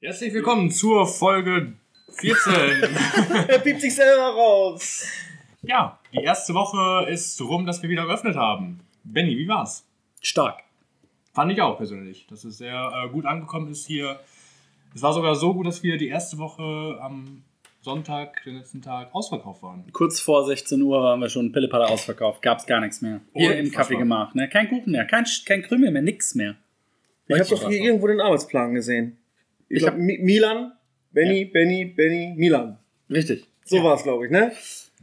Herzlich willkommen zur Folge 14. er piept sich selber raus. Ja, die erste Woche ist rum, dass wir wieder geöffnet haben. Benny, wie war's? Stark. Fand ich auch persönlich, dass es sehr äh, gut angekommen ist hier. Es war sogar so gut, dass wir die erste Woche am Sonntag, den letzten Tag, ausverkauft waren. Kurz vor 16 Uhr waren wir schon Pillepalle ausverkauft. Gab's gar nichts mehr. Hier im Kaffee gemacht. Ne? Kein Kuchen mehr, kein, kein Krümel mehr, nix mehr. Ich habe doch hier irgendwo den Arbeitsplan gesehen. Ich, ich glaube, Milan, Benny, ja. Benny, Benny, Milan. Richtig. So ja. war es, glaube ich, ne?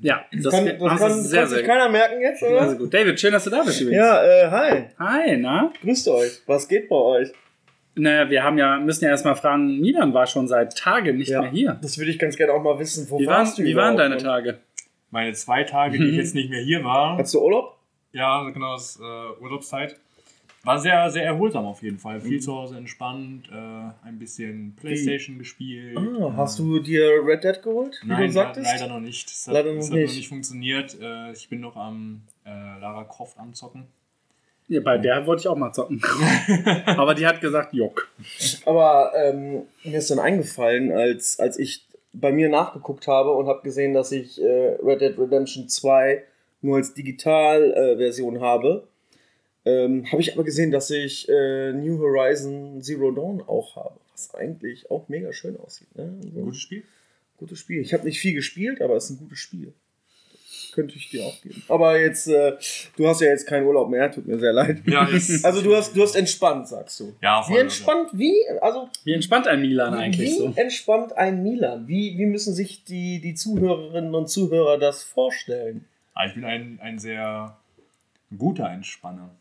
Ja, das, kann, das kann, sehr, kann sich keiner merken jetzt, oder? Also gut. David, schön, dass du da bist übrigens. Ja, äh, hi. Hi, na? Grüßt euch. Was geht bei euch? Naja, wir haben ja, müssen ja erstmal fragen, Milan war schon seit Tagen nicht ja, mehr hier. Das würde ich ganz gerne auch mal wissen. Wo wie warst waren, du Wie waren deine Tage? Meine zwei Tage, die ich jetzt nicht mehr hier war. Hattest du Urlaub? Ja, genau, das äh, Urlaubszeit. War sehr, sehr erholsam auf jeden Fall. Viel mhm. zu Hause entspannt, äh, ein bisschen Playstation Wie? gespielt. Ah, hast du dir Red Dead geholt? Wie Nein, du sagtest? leider noch nicht. Das hat, leider noch, das hat nicht. noch nicht funktioniert. Äh, ich bin noch am äh, Lara Croft anzocken. Ja, bei der wollte ich auch mal zocken. Aber die hat gesagt, Jock. Aber ähm, mir ist dann eingefallen, als, als ich bei mir nachgeguckt habe und habe gesehen, dass ich äh, Red Dead Redemption 2 nur als Digitalversion äh, habe ähm, habe ich aber gesehen, dass ich äh, New Horizon Zero Dawn auch habe, was eigentlich auch mega schön aussieht. Ne? Also, gutes Spiel? Gutes Spiel. Ich habe nicht viel gespielt, aber es ist ein gutes Spiel. Könnte ich dir auch geben. Aber jetzt, äh, du hast ja jetzt keinen Urlaub mehr, tut mir sehr leid. Ja, also du hast, du hast entspannt, sagst du. Ja, voll, Wie entspannt, ja. wie, also. Wie entspannt ein Milan eigentlich wie so? Wie entspannt ein Milan? Wie, wie müssen sich die, die Zuhörerinnen und Zuhörer das vorstellen? Ah, ich bin ein, ein sehr guter Entspanner.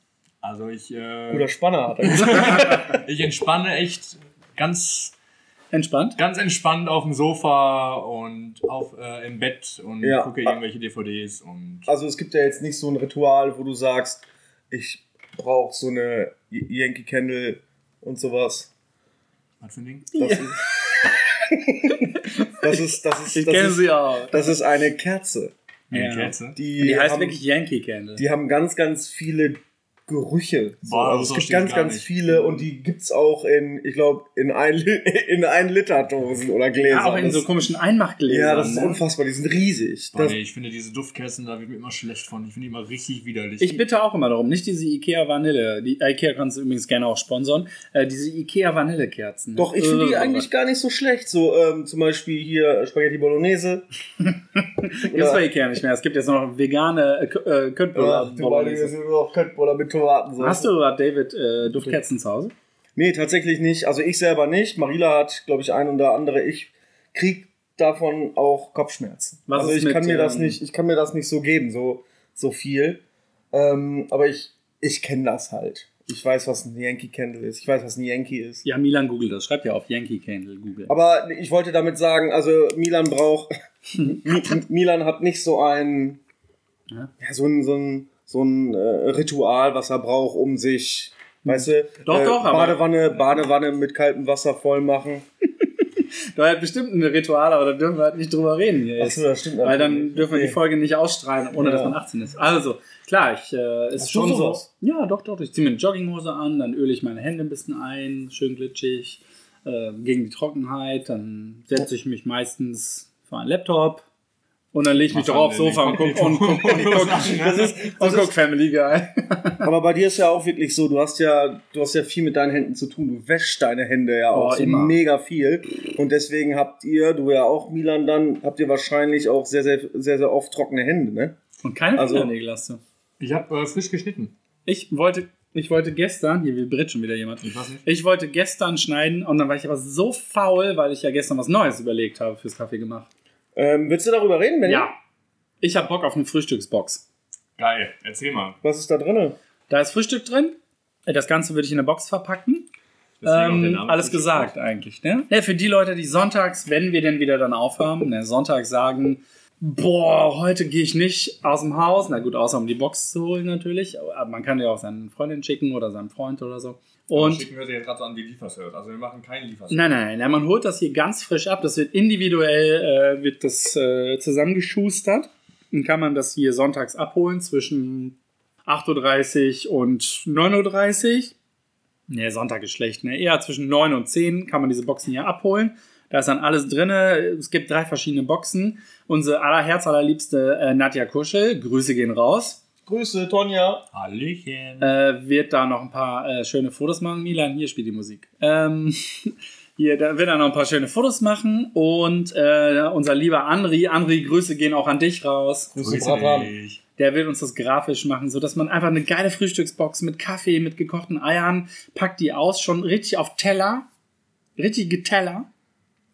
Also ich. Äh, Guter Spanner hat er gesagt. ich entspanne echt ganz. Entspannt? Ganz entspannt auf dem Sofa und auf, äh, im Bett und ja. gucke irgendwelche DVDs. Und also es gibt ja jetzt nicht so ein Ritual, wo du sagst, ich brauche so eine Yankee Candle und sowas. Was für ein Ding? Das, ja. ist, das ist, das ist, ich kenne sie auch. Das ist eine Kerze. Eine ja. Kerze? Die, die heißt haben, wirklich Yankee Candle. Die haben ganz, ganz viele Gerüche. So. Boah, also es gibt ganz, ganz nicht. viele und die gibt's auch in, ich glaube, in ein, in ein Liter Dosen oder Gläsern. Ja, auch in das, so komischen Einmachgläsern. Ja, das ist ne? unfassbar, die sind riesig. Oh, nee, ich finde diese Duftkerzen, da wird mir immer schlecht von. Ich finde die immer richtig widerlich. Ich bitte auch immer darum, nicht diese Ikea Vanille. Die Ikea kannst du übrigens gerne auch sponsern. Äh, diese Ikea Vanillekerzen. Doch, ich finde die äh, eigentlich gar nicht so schlecht. So ähm, zum Beispiel hier Spaghetti Bolognese. Gibt's bei Ikea nicht mehr. Es gibt jetzt noch vegane äh, Köttbullar. Ja, Bolognese. sind noch Köttbullar mit Tomaten. Hast du, hat David äh, Duftkerzen zu Hause? Nee, tatsächlich nicht. Also ich selber nicht. Marila hat, glaube ich, ein oder andere. Ich krieg davon auch Kopfschmerzen. Was also ich mit, kann mir das ähm, nicht, ich kann mir das nicht so geben, so, so viel. Ähm, aber ich, ich kenne das halt. Ich weiß, was ein Yankee Candle ist. Ich weiß, was ein Yankee ist. Ja, Milan googelt das. Schreibt ja auf Yankee Candle Google. Aber ich wollte damit sagen, also Milan braucht, Milan hat nicht so ein, ja? ja so ein, so ein, so ein äh, Ritual, was er braucht, um sich, weißt du, doch, äh, doch, Badewanne, Badewanne mit kaltem Wasser voll machen. Da hat bestimmt ein Ritual, aber da dürfen wir halt nicht drüber reden hier. Achso, das stimmt. Weil dann dürfen wir die Folge nicht ausstrahlen, ohne ja. dass man 18 ist. Also, klar, ich äh, ist Hast schon so. Ja, doch, doch. Ich ziehe mir eine Jogginghose an, dann öle ich meine Hände ein bisschen ein, schön glitschig, äh, gegen die Trockenheit. Dann setze ich mich meistens vor einen Laptop, und dann lege ich mich doch aufs Sofa und guck, und, guck, und, guck, das ist, und guck Family Guy. Aber bei dir ist ja auch wirklich so, du hast ja, du hast ja viel mit deinen Händen zu tun. Du wäschst deine Hände ja auch oh, so mega viel. Und deswegen habt ihr, du ja auch Milan dann, habt ihr wahrscheinlich auch sehr, sehr, sehr, sehr oft trockene Hände, ne? Und keine also, Fingernägel hast du. Ich habe äh, frisch geschnitten. Ich wollte, ich wollte gestern, hier will Brit schon wieder jemand. Ich weiß nicht. Ich wollte gestern schneiden und dann war ich aber so faul, weil ich ja gestern was Neues überlegt habe fürs Kaffee gemacht. Ähm, willst du darüber reden, Benny? Ja. Ich habe Bock auf eine Frühstücksbox. Geil, erzähl mal. Was ist da drin? Da ist Frühstück drin. Das Ganze würde ich in eine Box verpacken. Ähm, alles gesagt eigentlich. Ne? Ja, für die Leute, die sonntags, wenn wir denn wieder dann aufhaben, ne, Sonntag sagen, boah, heute gehe ich nicht aus dem Haus. Na gut, außer um die Box zu holen natürlich. Aber man kann ja auch seinen Freundin schicken oder seinen Freund oder so. Und schicken wir sie jetzt gerade so an wie Lieferservice. Also wir machen keinen Lieferservice. Nein, nein, nein. Man holt das hier ganz frisch ab. Das wird individuell äh, wird das äh, zusammengeschustert. Dann kann man das hier sonntags abholen zwischen 8.30 Uhr und 9.30 Uhr. Nee, Sonntag ist schlecht. Ne? Eher zwischen 9 und 10 kann man diese Boxen hier abholen. Da ist dann alles drin. Es gibt drei verschiedene Boxen. Unsere allerherz allerliebste äh, Nadja Kuschel, Grüße gehen raus. Grüße, Tonja. Hallöchen. Äh, wird da noch ein paar äh, schöne Fotos machen. Milan, hier spielt die Musik. Ähm, hier, da wird er noch ein paar schöne Fotos machen. Und äh, unser lieber Andri, Andri, Grüße gehen auch an dich raus. Grüße, Grüße. Der wird uns das grafisch machen, sodass man einfach eine geile Frühstücksbox mit Kaffee, mit gekochten Eiern, packt die aus, schon richtig auf Teller. Richtige Teller.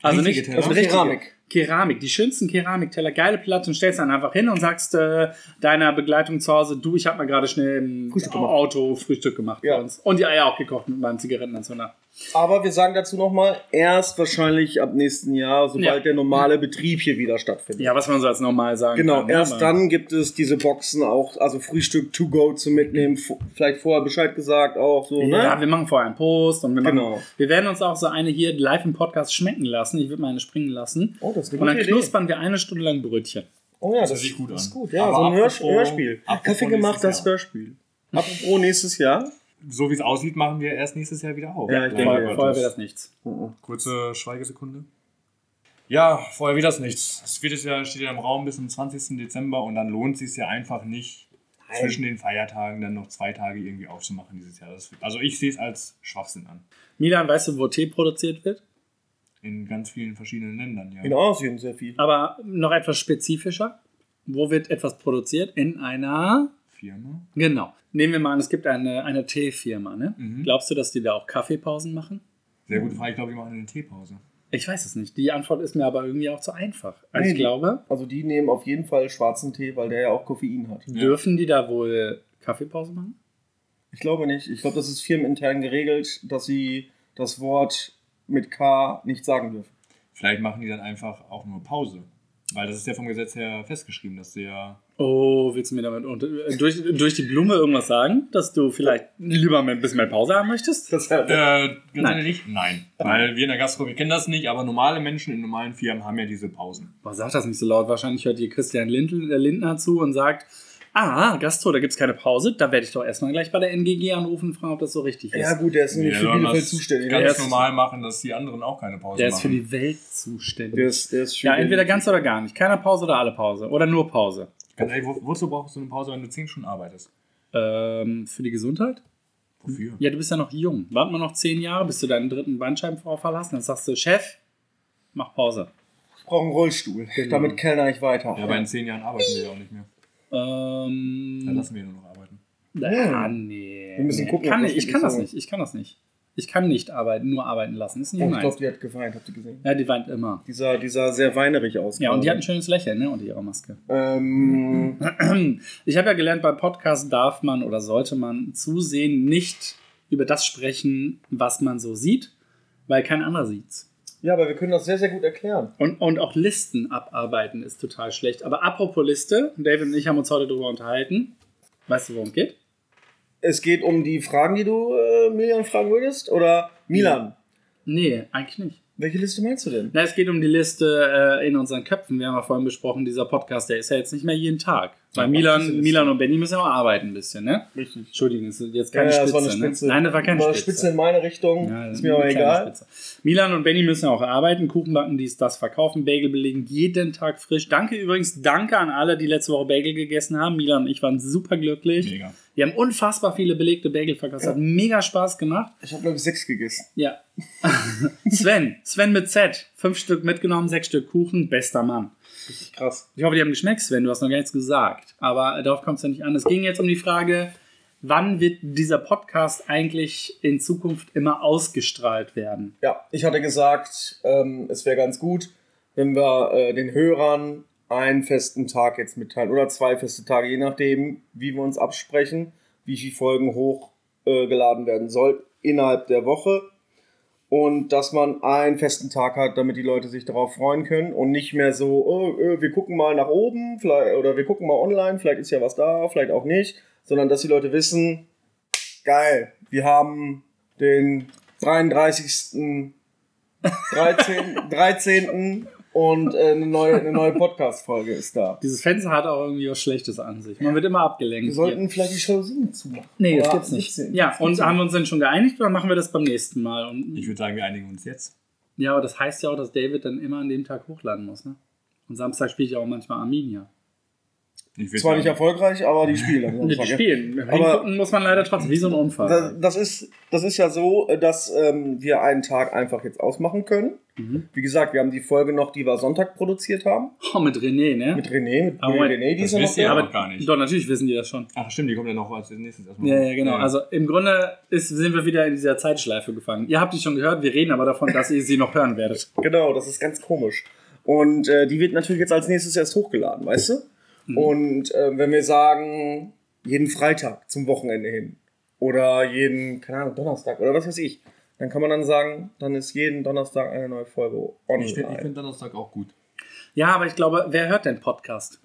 Also Richtige nicht Teller? auf Auf richtige Keramik. Keramik, die schönsten Keramikteller, geile Platte und stellst dann einfach hin und sagst äh, deiner Begleitung zu Hause, du, ich habe mal gerade schnell im Frühstück. Auto Frühstück gemacht Ja. bei uns. Und die Eier auch gekocht mit meinem Zigarettenanzünder. Aber wir sagen dazu nochmal, erst wahrscheinlich ab nächsten Jahr, sobald Ja. der normale Betrieb hier wieder stattfindet. Ja, was man so als normal sagen Genau, kann. ne? erst dann gibt es diese Boxen auch, also Frühstück to go zu mitnehmen, vielleicht vorher Bescheid gesagt auch so, Ja, ne? wir machen vorher einen Post und wir, machen, Genau. wir werden uns auch so eine hier live im Podcast schmecken lassen. Ich würde mal eine springen lassen. Oh, das ist eine Und dann gute Idee. knuspern wir eine Stunde lang Brötchen. Oh ja, das, hört sich gut das ist an. gut. Ja, Aber so ein Hörspiel. Kaffee gemacht, das. Hörspiel. Apropos nächstes Jahr. So wie es aussieht, machen wir erst nächstes Jahr wieder auf. Ja, ich denke. Vorher wäre das nichts. Kurze Schweigesekunde. Ja, vorher wird das nichts. Es wird es ja, steht ja im Raum bis zum 20. Dezember und dann lohnt es sich ja einfach nicht, Nein. zwischen den Feiertagen dann noch zwei Tage irgendwie aufzumachen dieses Jahr. Das, also ich sehe es als Schwachsinn an. Milan, weißt du, wo Tee produziert wird? In ganz vielen verschiedenen Ländern, ja. In Asien sehr viel. Aber noch etwas spezifischer. Wo wird etwas produziert? In einer. Firma. Genau. Nehmen wir mal an, es gibt eine, eine Teefirma. Ne? Mhm. Glaubst du, dass die da auch Kaffeepausen machen? Sehr gute Frage. Ich glaube, die machen eine Teepause. Ich weiß es nicht. Die Antwort ist mir aber irgendwie auch zu einfach. Also Nee, ich glaube, Also die nehmen auf jeden Fall schwarzen Tee, weil der ja auch Koffein hat. Ja. dürfen die da wohl Kaffeepause machen? Ich glaube nicht. Ich glaube, das ist firmenintern geregelt, dass sie das Wort mit K nicht sagen dürfen. Vielleicht machen die dann einfach auch nur Pause. Weil das ist ja vom Gesetz her festgeschrieben, dass sie ja. Oh, willst du mir damit unter, äh, durch, durch die Blume irgendwas sagen, dass du vielleicht lieber ein bisschen mehr Pause haben möchtest? Das Äh, ganz Nein. ehrlich, nein. Weil wir in der Gastro, wir kennen das nicht, aber normale Menschen in normalen Firmen haben ja diese Pausen. Boah, sag das nicht so laut. Wahrscheinlich hört dir Christian Lindl, äh, Lindner zu und sagt, ah, Gastro, da gibt es keine Pause. Da werde ich doch erstmal gleich bei der NGG anrufen und fragen, ob das so richtig ist. ja gut, der ist Nee, nämlich für sollen Bielefeld das zuständig. Ganz normal machen, dass die anderen auch keine Pause Der ist machen. für die Welt zuständig. Der ist, der ist für ja, entweder ganz oder gar nicht. Keiner Pause oder alle Pause. Oder nur Pause. Ganz ehrlich, wo, wozu brauchst du eine Pause, wenn du 10 Stunden arbeitest? Ähm, für die Gesundheit? Wofür? Ja, du bist ja noch jung. Warten wir noch zehn Jahre, bis du deinen dritten Bandscheibenvorfall hast. Dann sagst du, Chef, mach Pause. Ich brauche einen Rollstuhl. Genau. Damit kellner ich weiter. Ja, aber in 10 Jahren arbeiten wir ja auch nicht mehr. Dann Ähm, lassen wir nur noch arbeiten. ah, nee. Wir müssen gucken, kann das ich kann das nicht. Ich kann das nicht. Ich kann nicht arbeiten, nur arbeiten lassen. Ist nicht Oh, ich glaube, die hat geweint, habt ihr gesehen? Ja, die weint immer. Dieser, dieser sehr weinerig aus. Ja, und die hat ein schönes Lächeln ne, unter ihrer Maske. ähm, Ich habe ja gelernt, bei Podcasts darf man oder sollte man zusehen nicht über das sprechen, was man so sieht, weil kein anderer sieht's. ja, aber wir können das sehr, sehr gut erklären. Und, und auch Listen abarbeiten ist total schlecht. Aber apropos Liste, David und ich haben uns heute darüber unterhalten. Weißt du, worum es geht? Es geht um die Fragen, die du äh, Milian fragen würdest? Oder Milan? Nee, eigentlich nicht. Welche Liste meinst du denn? Na, es geht um die Liste äh, in unseren Köpfen. Wir haben ja vorhin besprochen, dieser Podcast, der ist ja jetzt nicht mehr jeden Tag. Weil Ja, Milan. Milan und Benny müssen ja auch arbeiten ein bisschen, ne? Richtig. Entschuldigung, das ist jetzt Ja, keine ja, Spitze, das war eine Spitze. Ne? Nein, das war keine War eine Spitze. Spitze in meine Richtung. Ja, ist mir aber egal. Spitze. Milan und Benny müssen ja auch arbeiten, Kuchen backen, dies, das verkaufen, Bagel belegen, jeden Tag frisch. Danke übrigens, danke an alle, die letzte Woche Bagel gegessen haben. Milan und ich waren super glücklich. Mega. Wir haben unfassbar viele belegte Bagel verkauft. Hat mega Spaß gemacht. Ich habe, glaube ich, sechs gegessen. Ja. Sven, Sven mit Z. Fünf Stück mitgenommen, sechs Stück Kuchen, bester Mann. Richtig krass. Ich hoffe, die haben geschmeckt, Sven. Du hast noch gar nichts gesagt. Aber darauf kommt es ja nicht an. Es ging jetzt um die Frage, wann wird dieser Podcast eigentlich in Zukunft immer ausgestrahlt werden? Ja, ich hatte gesagt, ähm, es wäre ganz gut, wenn wir äh, den Hörern einen festen Tag jetzt mitteilen oder zwei feste Tage, je nachdem, wie wir uns absprechen, wie viele Folgen hochgeladen äh, werden soll innerhalb der Woche. Und dass man einen festen Tag hat, damit die Leute sich darauf freuen können und nicht mehr so, oh, äh, wir gucken mal nach oben oder wir gucken mal online, vielleicht ist ja was da, vielleicht auch nicht, sondern dass die Leute wissen, geil, wir haben den 33. 13. 13. und äh, eine neue, eine neue Podcast-Folge ist da. Dieses Fenster hat auch irgendwie was Schlechtes an sich. Man wird immer abgelenkt. Wir sollten hier. vielleicht die Jalousien zumachen. Nee, das gibt's nicht. sehen. Ja, Das und haben wir uns dann schon geeinigt oder machen wir das beim nächsten Mal? Und, Ich würde sagen, wir einigen uns jetzt. ja, aber das heißt ja auch, dass David dann immer an dem Tag hochladen muss, ne? Und Samstag spiele ich auch manchmal Arminia. Zwar nicht sagen, erfolgreich, aber die spielen. Die ja. spielen. Aber- muss man leider trotzdem, wie so ein Unfall. Das, das, ist, das ist ja so, dass ähm, wir einen Tag einfach jetzt ausmachen können. Mhm. Wie gesagt, wir haben die Folge noch, die wir Sonntag produziert haben. Oh, mit René, ne? Mit René, mit Aber René, die das ist ja aber- gar nicht. Doch, natürlich wissen die das schon. Ach stimmt, die kommt ja noch als nächstes erstmal. Ja, ja, genau. Also im Grunde ist, sind wir wieder in dieser Zeitschleife gefangen. Ihr habt die schon gehört, wir reden aber davon, dass ihr sie noch hören werdet. Genau, das ist ganz komisch. Und äh, die wird natürlich jetzt als nächstes erst hochgeladen, weißt du? Mhm. Und äh, wenn wir sagen, jeden Freitag zum Wochenende hin oder jeden, keine Ahnung, Donnerstag oder was weiß ich, dann kann man dann sagen, dann ist jeden Donnerstag eine neue Folge online. Ich finde find Donnerstag auch gut. Ja, aber ich glaube, wer hört denn Podcast?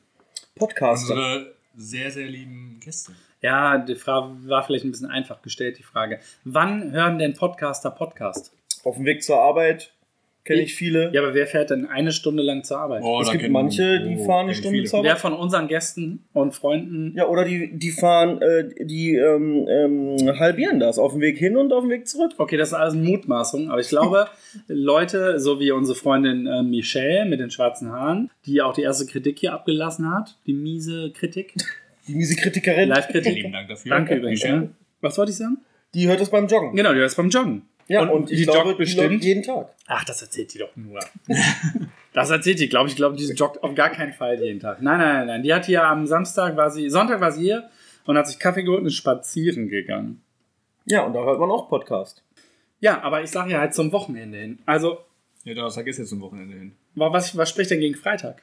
Podcaster. Unsere sehr, sehr lieben Gäste. Ja, die Frage war vielleicht ein bisschen einfach gestellt, die Frage. Wann hören denn Podcaster Podcast? Auf dem Weg zur Arbeit kenne Ich- viele. Ja, aber wer fährt denn eine Stunde lang zur Arbeit? Oh, Es gibt manche, die oh, fahren eine Stunde viele. zur Wer Arbeit. von unseren Gästen und Freunden Ja, oder die, die fahren, äh, die ähm, ähm, halbieren das auf dem Weg hin und auf dem Weg zurück. Okay, das ist alles Mutmaßung, aber ich glaube, Leute, so wie unsere Freundin äh, Michelle mit den schwarzen Haaren, die auch die erste Kritik hier abgelassen hat, die miese Kritik, Die miese Kritikerin, Live-Kritik. Vielen Dank dafür. Danke übrigens. Michelle. Ja. Was wollte ich sagen? die hört das beim Joggen. Genau, die ist beim Joggen. Ja, und, und, ich die glaube, joggt die bestimmt. jeden Tag. Ach, das erzählt die doch nur. das erzählt die, glaube ich. Ich glaube, die joggt auf gar keinen Fall jeden Tag. Nein, nein, nein, nein. Die hat hier am Samstag war sie, Sonntag war sie hier und hat sich Kaffee geholt und ist spazieren gegangen. Ja, und da hört man auch Podcast. Ja, aber ich sage ja halt zum Wochenende hin. Also, Ja, Donnerstag ist jetzt zum Wochenende hin. wa- was, was spricht denn gegen Freitag?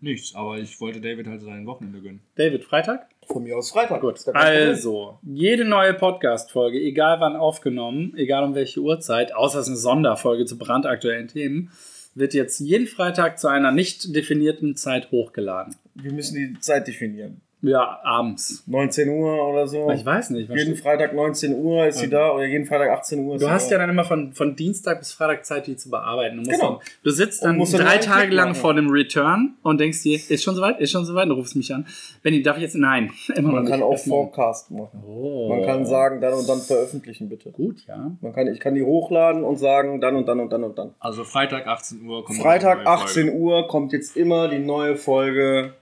Nichts, aber ich wollte David halt sein Wochenende gönnen. David, Freitag? Von mir aus Freitag. Gut. Also, jede neue Podcast-Folge, egal wann aufgenommen, egal um welche Uhrzeit, außer es ist eine Sonderfolge zu brandaktuellen Themen, wird jetzt jeden Freitag zu einer nicht definierten Zeit hochgeladen. Wir müssen die Zeit definieren. Ja, abends. 19 Uhr oder so. Ich weiß nicht. jeden steht- Freitag 19 Uhr ist sie da oder jeden Freitag 18 Uhr ist Du sie hast da. ja dann immer von, von Dienstag bis Freitag Zeit, die zu bearbeiten. Du, musst Genau. dann, du sitzt dann drei Tage lang machen. vor dem Return und denkst dir, ist schon soweit, ist schon soweit, und du rufst mich an. Benny, darf ich jetzt? Nein. Immer noch Man kann auch. Forecast machen. Oh. Man kann sagen, dann und dann veröffentlichen, bitte. Gut, ja. Man kann, ich kann die hochladen und sagen, dann und dann und dann und dann. Also Freitag 18 Uhr kommt Freitag eine neue 18 Folge. Uhr kommt jetzt immer die neue Folge.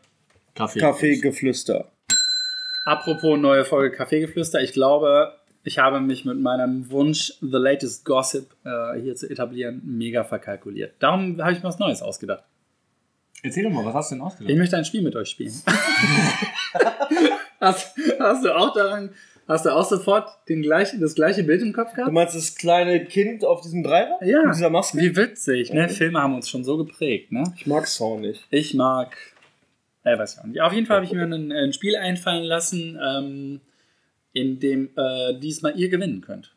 Kaffeegeflüster. Apropos neue Folge Kaffeegeflüster, ich glaube, ich habe mich mit meinem Wunsch, The Latest Gossip äh, hier zu etablieren, mega verkalkuliert. Darum habe ich mir was Neues ausgedacht. Erzähl doch mal, was hast du denn Ich ausgedacht? möchte ein Spiel mit euch spielen. hast, hast du auch daran, hast du auch sofort den gleichen, das gleiche Bild im Kopf Du gehabt? meinst das kleine Kind auf diesem Dreirad? Ja. Mit dieser Maske? Wie witzig, ne? Filme haben uns schon so geprägt, ne? Ich mag Song nicht. Ich mag. Äh, weiß ich auch nicht. Auf jeden Fall habe ich mir ein, ein Spiel einfallen lassen, ähm, in dem äh, diesmal ihr gewinnen könnt.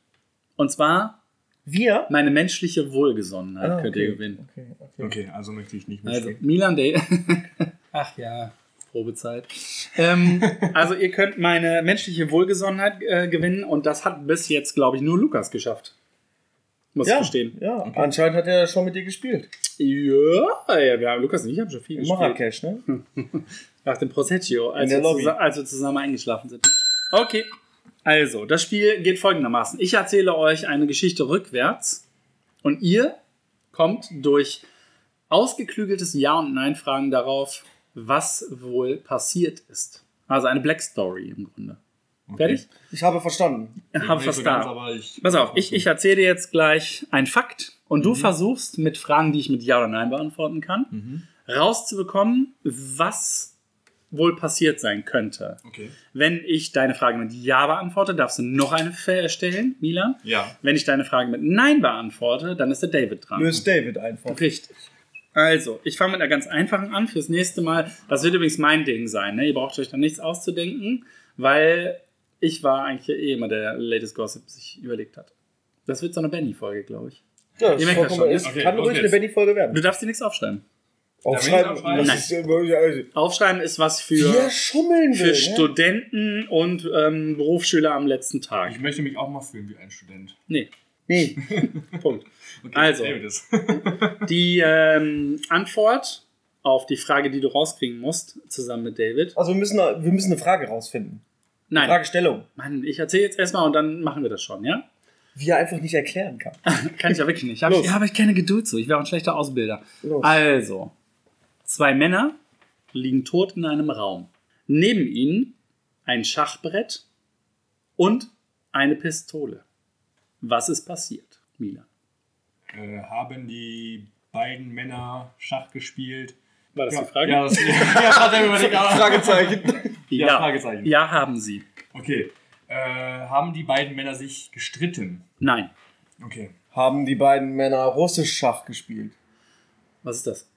Und zwar Wir? meine menschliche Wohlgesonnenheit Ah, könnt okay. ihr gewinnen. Okay, okay. Okay, also möchte ich nicht Also mitspielen. Milan Day. Ach ja, Probezeit. ähm, also ihr könnt meine menschliche Wohlgesonnenheit äh, gewinnen und das hat bis jetzt, glaube ich, nur Lukas geschafft. Muss ich Ja, gestehen. ja. anscheinend hat er schon mit dir gespielt. Ja, ja, wir haben Lukas und ich haben schon viel In gespielt. Marrakesch, ne? Nach dem Proseccio, als, wir als wir zusammen eingeschlafen sind. Okay, also, das Spiel geht folgendermaßen. Ich erzähle euch eine Geschichte rückwärts und ihr kommt durch ausgeklügeltes Ja- und Nein-Fragen darauf, was wohl passiert ist. Also eine Black Story im Grunde. Okay. Fertig? Ich habe verstanden. Ich Hab nicht was so Pass auf, ich, ich erzähle dir jetzt gleich einen Fakt und Mhm. du versuchst mit Fragen, die ich mit Ja oder Nein beantworten kann, Mhm. rauszubekommen, was wohl passiert sein könnte. Okay. Wenn ich deine Frage mit Ja beantworte, darfst du noch eine stellen, Milan. Ja. Wenn ich deine Frage mit Nein beantworte, dann ist der David dran. Löst David einfach. Richtig. Also, ich fange mit einer ganz einfachen an fürs nächste Mal. Das wird übrigens mein Ding sein. Ne? Ihr braucht euch da nichts auszudenken, weil ich war eigentlich eh immer der Latest Gossip sich überlegt hat. Das wird so eine Benny-Folge, glaube ich. Ja, das ist merkt schon, ja? Okay, kann ruhig eine. Benny-Folge werden. Du darfst dir nichts aufschreiben. Aufschreiben. aufschreiben? Ist, äh, Aufschreiben ist was für, Wer schummeln will. für ne? Studenten und ähm, Berufsschüler am letzten Tag. Ich möchte mich auch mal fühlen wie ein Student. Nee, Nee. Punkt. Okay, Also. Ist. Die ähm, Antwort auf die Frage, die du rauskriegen musst, zusammen mit David. Also wir müssen, wir müssen eine Frage rausfinden. Nein, Fragestellung. Mann, ich erzähle jetzt erstmal und dann machen wir das schon, ja? Wie er einfach nicht erklären kann. Kann ich ja wirklich nicht. Hab ich, ja, aber ich keine Geduld zu. Ich wäre auch ein schlechter Ausbilder. Los. Also, zwei Männer liegen tot in einem Raum. Neben ihnen ein Schachbrett und eine Pistole. Was ist passiert, Mila? Äh, haben die beiden Männer Schach gespielt? War das ja, die Frage? Ja, das, ja, hat er überlegt, Fragezeichen. Ja, Fragezeichen. Ja, haben sie. Okay. Äh, haben die beiden Männer sich gestritten? Nein. Okay. Haben die beiden Männer russisch Schach gespielt? Was ist das?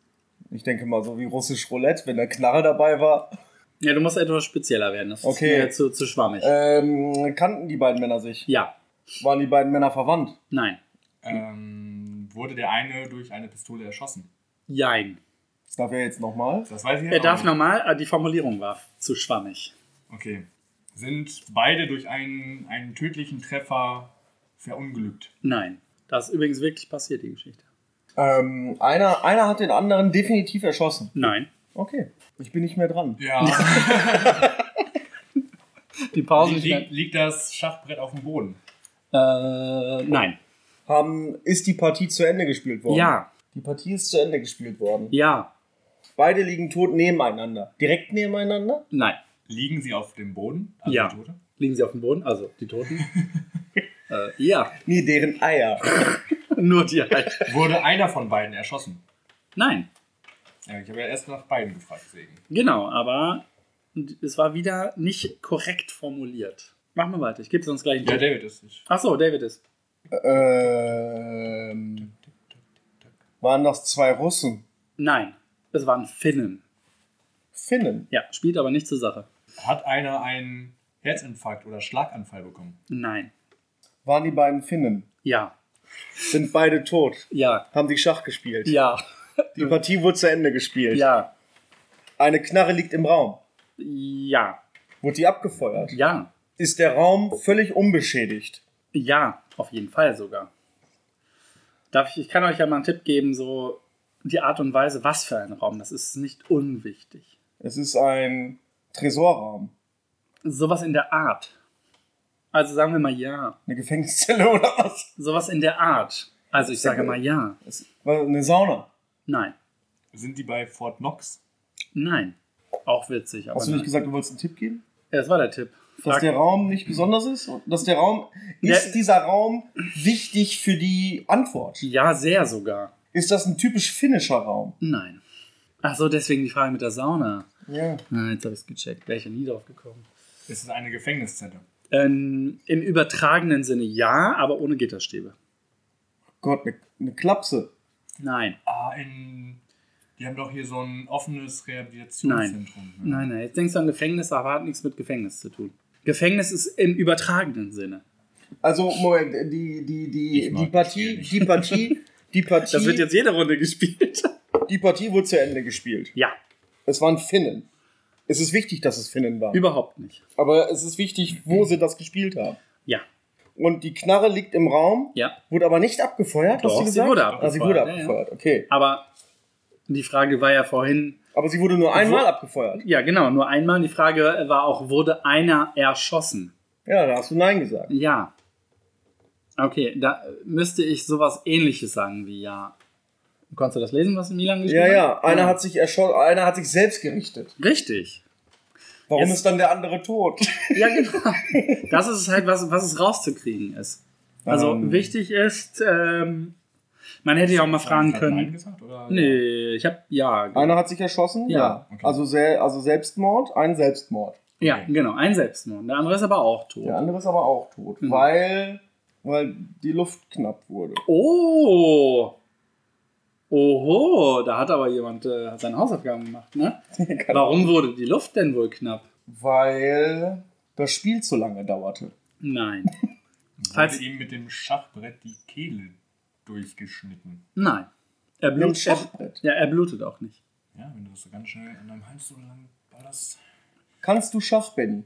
Ich denke mal so wie russisch Roulette, wenn der Knarre dabei war. Ja, du musst etwas spezieller werden. Das Okay. ist mir zu, zu schwammig. Ähm, kannten die beiden Männer sich? ja. Waren die beiden Männer verwandt? Nein. Ähm, wurde der eine durch eine Pistole erschossen? Jein. Das darf er jetzt nochmal. Das weiß ich Er jetzt darf nicht. nochmal, äh, die Formulierung war zu schwammig. Okay. Sind beide durch einen, einen tödlichen Treffer verunglückt? Nein. Das ist übrigens wirklich passiert, die Geschichte. Ähm, einer, einer hat den anderen definitiv erschossen. Nein. Okay. Ich bin nicht mehr dran. Ja. Die Pause nicht liegt, liegt das Schachbrett auf dem Boden? Äh, nein. Haben, ist die Partie zu Ende gespielt worden? Ja. Die Partie ist zu Ende gespielt worden. Ja. Beide liegen tot nebeneinander. Direkt nebeneinander? Nein. Liegen sie auf dem Boden? Also Ja. die Tote? Liegen sie auf dem Boden? Also die Toten? äh, ja. Nee, deren Eier. Nur die halt. Wurde einer von beiden erschossen? Nein. Ja, ich habe ja erst nach beiden gefragt, deswegen. Genau, aber es war wieder nicht korrekt formuliert. Machen wir weiter. Ich gebe sonst gleich einen Ja, Tipp. David ist nicht. Ach so, David ist. Ähm, waren das zwei Russen? Nein. Es waren Finnen. Finnen? Ja, spielt aber nicht zur Sache. Hat einer einen Herzinfarkt oder Schlaganfall bekommen? Nein. Waren die beiden Finnen? Ja. Sind beide tot? Ja. Haben die Schach gespielt? Ja. Die Partie wurde zu Ende gespielt. Ja. Eine Knarre liegt im Raum. Ja. Wurde die abgefeuert? Ja. Ist der Raum völlig unbeschädigt? Ja, auf jeden Fall sogar. Darf ich, ich kann euch ja mal einen Tipp geben, so die Art und Weise, was für ein Raum, das ist nicht unwichtig. Es ist ein Tresorraum. Sowas in der Art. Also sagen wir mal ja. Eine Gefängniszelle oder was? Sowas in der Art. Also ich sage mal ja. Eine Sauna. Nein. Sind die bei Fort Knox? Nein. Auch witzig, aber Hast du nicht nein. gesagt, du wolltest einen Tipp geben? Ja, das war der Tipp. Dass Frag- der Raum nicht besonders ist? Dass der Raum. Ist dieser Raum wichtig für die Antwort? ja, sehr sogar. Ist das ein typisch finnischer Raum? Nein. Ach so, deswegen die Frage mit der Sauna. Ja. Ah, jetzt habe ich es gecheckt. Wäre ich ja nie drauf gekommen. Ist es eine Gefängniszelle? Ähm, Im übertragenen Sinne ja, aber ohne Gitterstäbe. Gott, eine, eine Klapse. Nein. Ah, in. Die haben doch hier so ein offenes Rehabilitationszentrum. ne? Nein, nein. Jetzt denkst du an Gefängnis, aber hat nichts mit Gefängnis zu tun. Gefängnis ist im übertragenen Sinne. Also, Moment, die, die, die, die Partie, die Partie, die Partie, Das wird jetzt jede Runde gespielt. die Partie wurde zu Ende gespielt. ja, Es waren Finnen. Es ist wichtig, dass es Finnen waren. überhaupt nicht. Aber es ist wichtig, wo sie das gespielt haben. Ja, Und die Knarre liegt im Raum, ja. wurde aber nicht abgefeuert, Doch, hast du sie gesagt? wurde Ah, sie wurde abgefeuert, ja, ja. abgefeuert, okay. Aber die Frage war ja vorhin, Aber sie wurde nur einmal abgefeuert. ja genau, nur einmal. Die Frage war auch, wurde einer erschossen? Ja, da hast du Nein gesagt. Ja. Okay, da müsste ich sowas ähnliches sagen wie ja. Konntest du das lesen, was Milan geschrieben Ja, hat? ja, einer hat sich erschossen, einer hat sich selbst gerichtet. Richtig. Warum Jetzt- ist dann der andere tot? Ja, genau. Das ist halt, was, was es rauszukriegen ist. Also Ähm. wichtig ist, ähm, man hätte ja auch mal fragen Hat Nein können. gesagt, oder? Nee, ich hab ja. Einer hat sich erschossen? Ja. Okay. Also, sel also Selbstmord, ein Selbstmord. Ja, Okay. genau, ein Selbstmord. Der andere ist aber auch tot. Der andere ist aber auch tot, Mhm. weil, weil die Luft knapp wurde. Oh! Oho, da hat aber jemand äh, seine Hausaufgaben gemacht, ne? Warum wurde die Luft denn wohl knapp? Weil das Spiel zu lange dauerte. Nein. Falls- ihm mit dem Schachbrett die Kehle durchgeschnitten. Nein. Er blutet. Er, Schachbrett. ja, er blutet auch nicht. Ja, wenn du das so ganz schnell an deinem Hals so lang ballerst. Kannst du Schach, Benny?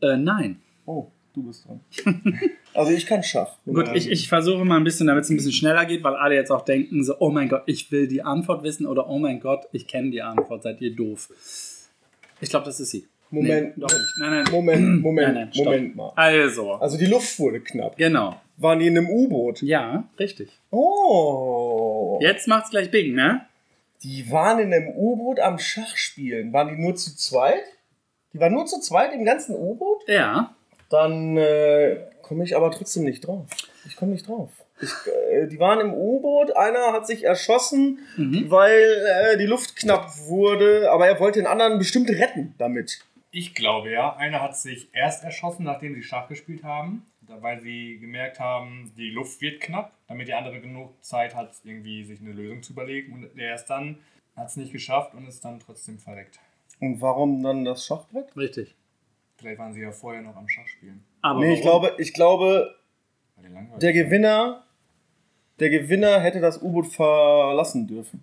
Äh, nein. Oh. Du bist dran. also ich kann Schach. Gut, ich, ich versuche mal ein bisschen, damit es ein bisschen schneller geht, weil alle jetzt auch denken so, oh mein Gott, ich will die Antwort wissen oder oh mein Gott, ich kenne die Antwort, seid ihr doof. Ich glaube, das ist sie. Moment, Nee, doch nicht. Nein, nein. Moment, Moment, Nein, nein. Moment mal. Also, Also die Luft wurde knapp. genau. Waren die in einem U-Boot? Ja, richtig. Oh. Jetzt macht's gleich Bing, ne? Die waren in einem U-Boot am Schach spielen. Waren die nur zu zweit? Die waren nur zu zweit im ganzen U-Boot? Ja. Dann äh, komme ich aber trotzdem nicht drauf. Ich komme nicht drauf. Ich, äh, die waren im U-Boot, einer hat sich erschossen, Mhm. weil äh, die Luft knapp wurde, aber er wollte den anderen bestimmt retten damit. Ich glaube ja, einer hat sich erst erschossen, nachdem sie Schach gespielt haben, da- weil sie gemerkt haben, die Luft wird knapp, damit die andere genug Zeit hat, irgendwie sich eine Lösung zu überlegen. Und der erst dann hat es nicht geschafft und ist dann trotzdem verreckt. Und warum dann das Schachbrett? Richtig. Vielleicht waren sie ja vorher noch am Schachspielen. Aber nee, ich warum? glaube, ich glaube, der. Gewinner, der Gewinner hätte das U-Boot verlassen dürfen.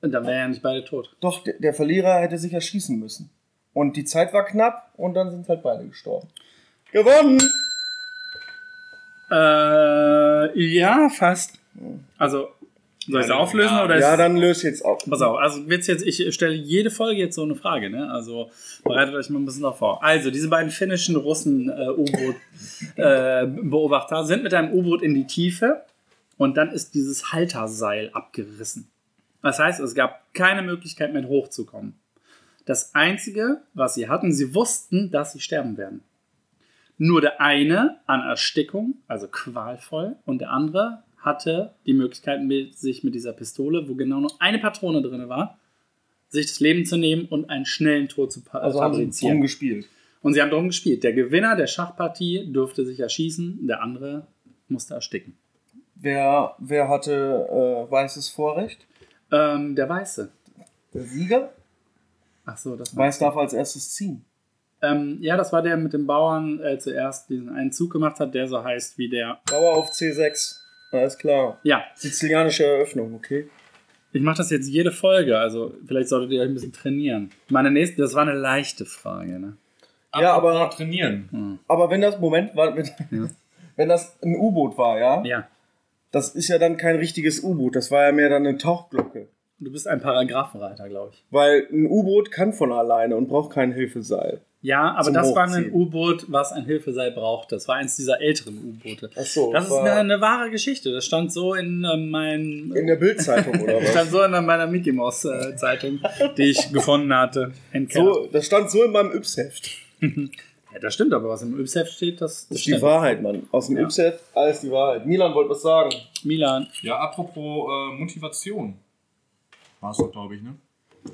Und dann wären ja nicht beide tot. Doch, der, der Verlierer hätte sich erschießen müssen. Und die Zeit war knapp und dann sind halt beide gestorben. Gewonnen! Äh, ja, fast. Also, soll ich es auflösen ja. oder Ja, dann löst jetzt auf. Pass auf, also wird's jetzt, ich stelle jede Folge jetzt so eine Frage, ne? Also bereitet euch mal ein bisschen darauf vor. Also, diese beiden finnischen Russen äh, U-Boot-Beobachter sind mit einem U-Boot in die Tiefe und dann ist dieses Halterseil abgerissen. Das heißt, es gab keine Möglichkeit mehr hochzukommen. Das Einzige, was sie hatten, sie wussten, dass sie sterben werden. Nur der eine an Erstickung, also qualvoll, und der andere hatte die Möglichkeit, mit, sich mit dieser Pistole, wo genau nur eine Patrone drin war, sich das Leben zu nehmen und einen schnellen Tod zu pa- Also haben sie fabrizieren. drum gespielt. Und sie haben darum gespielt. Der Gewinner der Schachpartie durfte sich erschießen, der andere musste ersticken. Wer, wer hatte äh, weißes Vorrecht? Ähm, der Weiße. Der Sieger? Ach so, das war. Weiß darf als erstes ziehen. Ähm, ja, das war der mit dem Bauern äh, zuerst diesen einen Zug gemacht hat, der so heißt wie der. Bauer auf C6. Alles klar. Ja, Sizilianische Eröffnung, okay. ich mache das jetzt jede Folge, also vielleicht solltet ihr euch ein bisschen trainieren. Meine nächste, das war eine leichte Frage, ne? Ja, aber- trainieren. Aber wenn das, Moment, war, wenn, Ja. wenn das ein U-Boot war, ja, Ja, das ist ja dann kein richtiges U-Boot. Das war ja mehr dann eine Tauchglocke. du bist ein Paragraphenreiter, glaube ich. Weil ein U-Boot kann von alleine und braucht kein Hilfeseil. Ja, aber das war ein Hochziehen. U-Boot, was ein Hilfeseil braucht. Das war eins dieser älteren U-Boote. Ach so, Das ist eine, eine wahre Geschichte. Das stand so in äh, meinem. in der Bildzeitung oder Das stand was? so in meiner Mickey Mouse äh, Zeitung, die ich gefunden hatte. So, das stand so in meinem Yps-Heft. Ja, das stimmt, aber was im Yps-Heft steht, das, das Das ist die stimmt. Wahrheit, Mann. Aus dem Ja. Yps-Heft, alles die Wahrheit. Milan wollte was sagen. Milan. Ja, apropos äh, Motivation. War es doch, glaube ich, ne?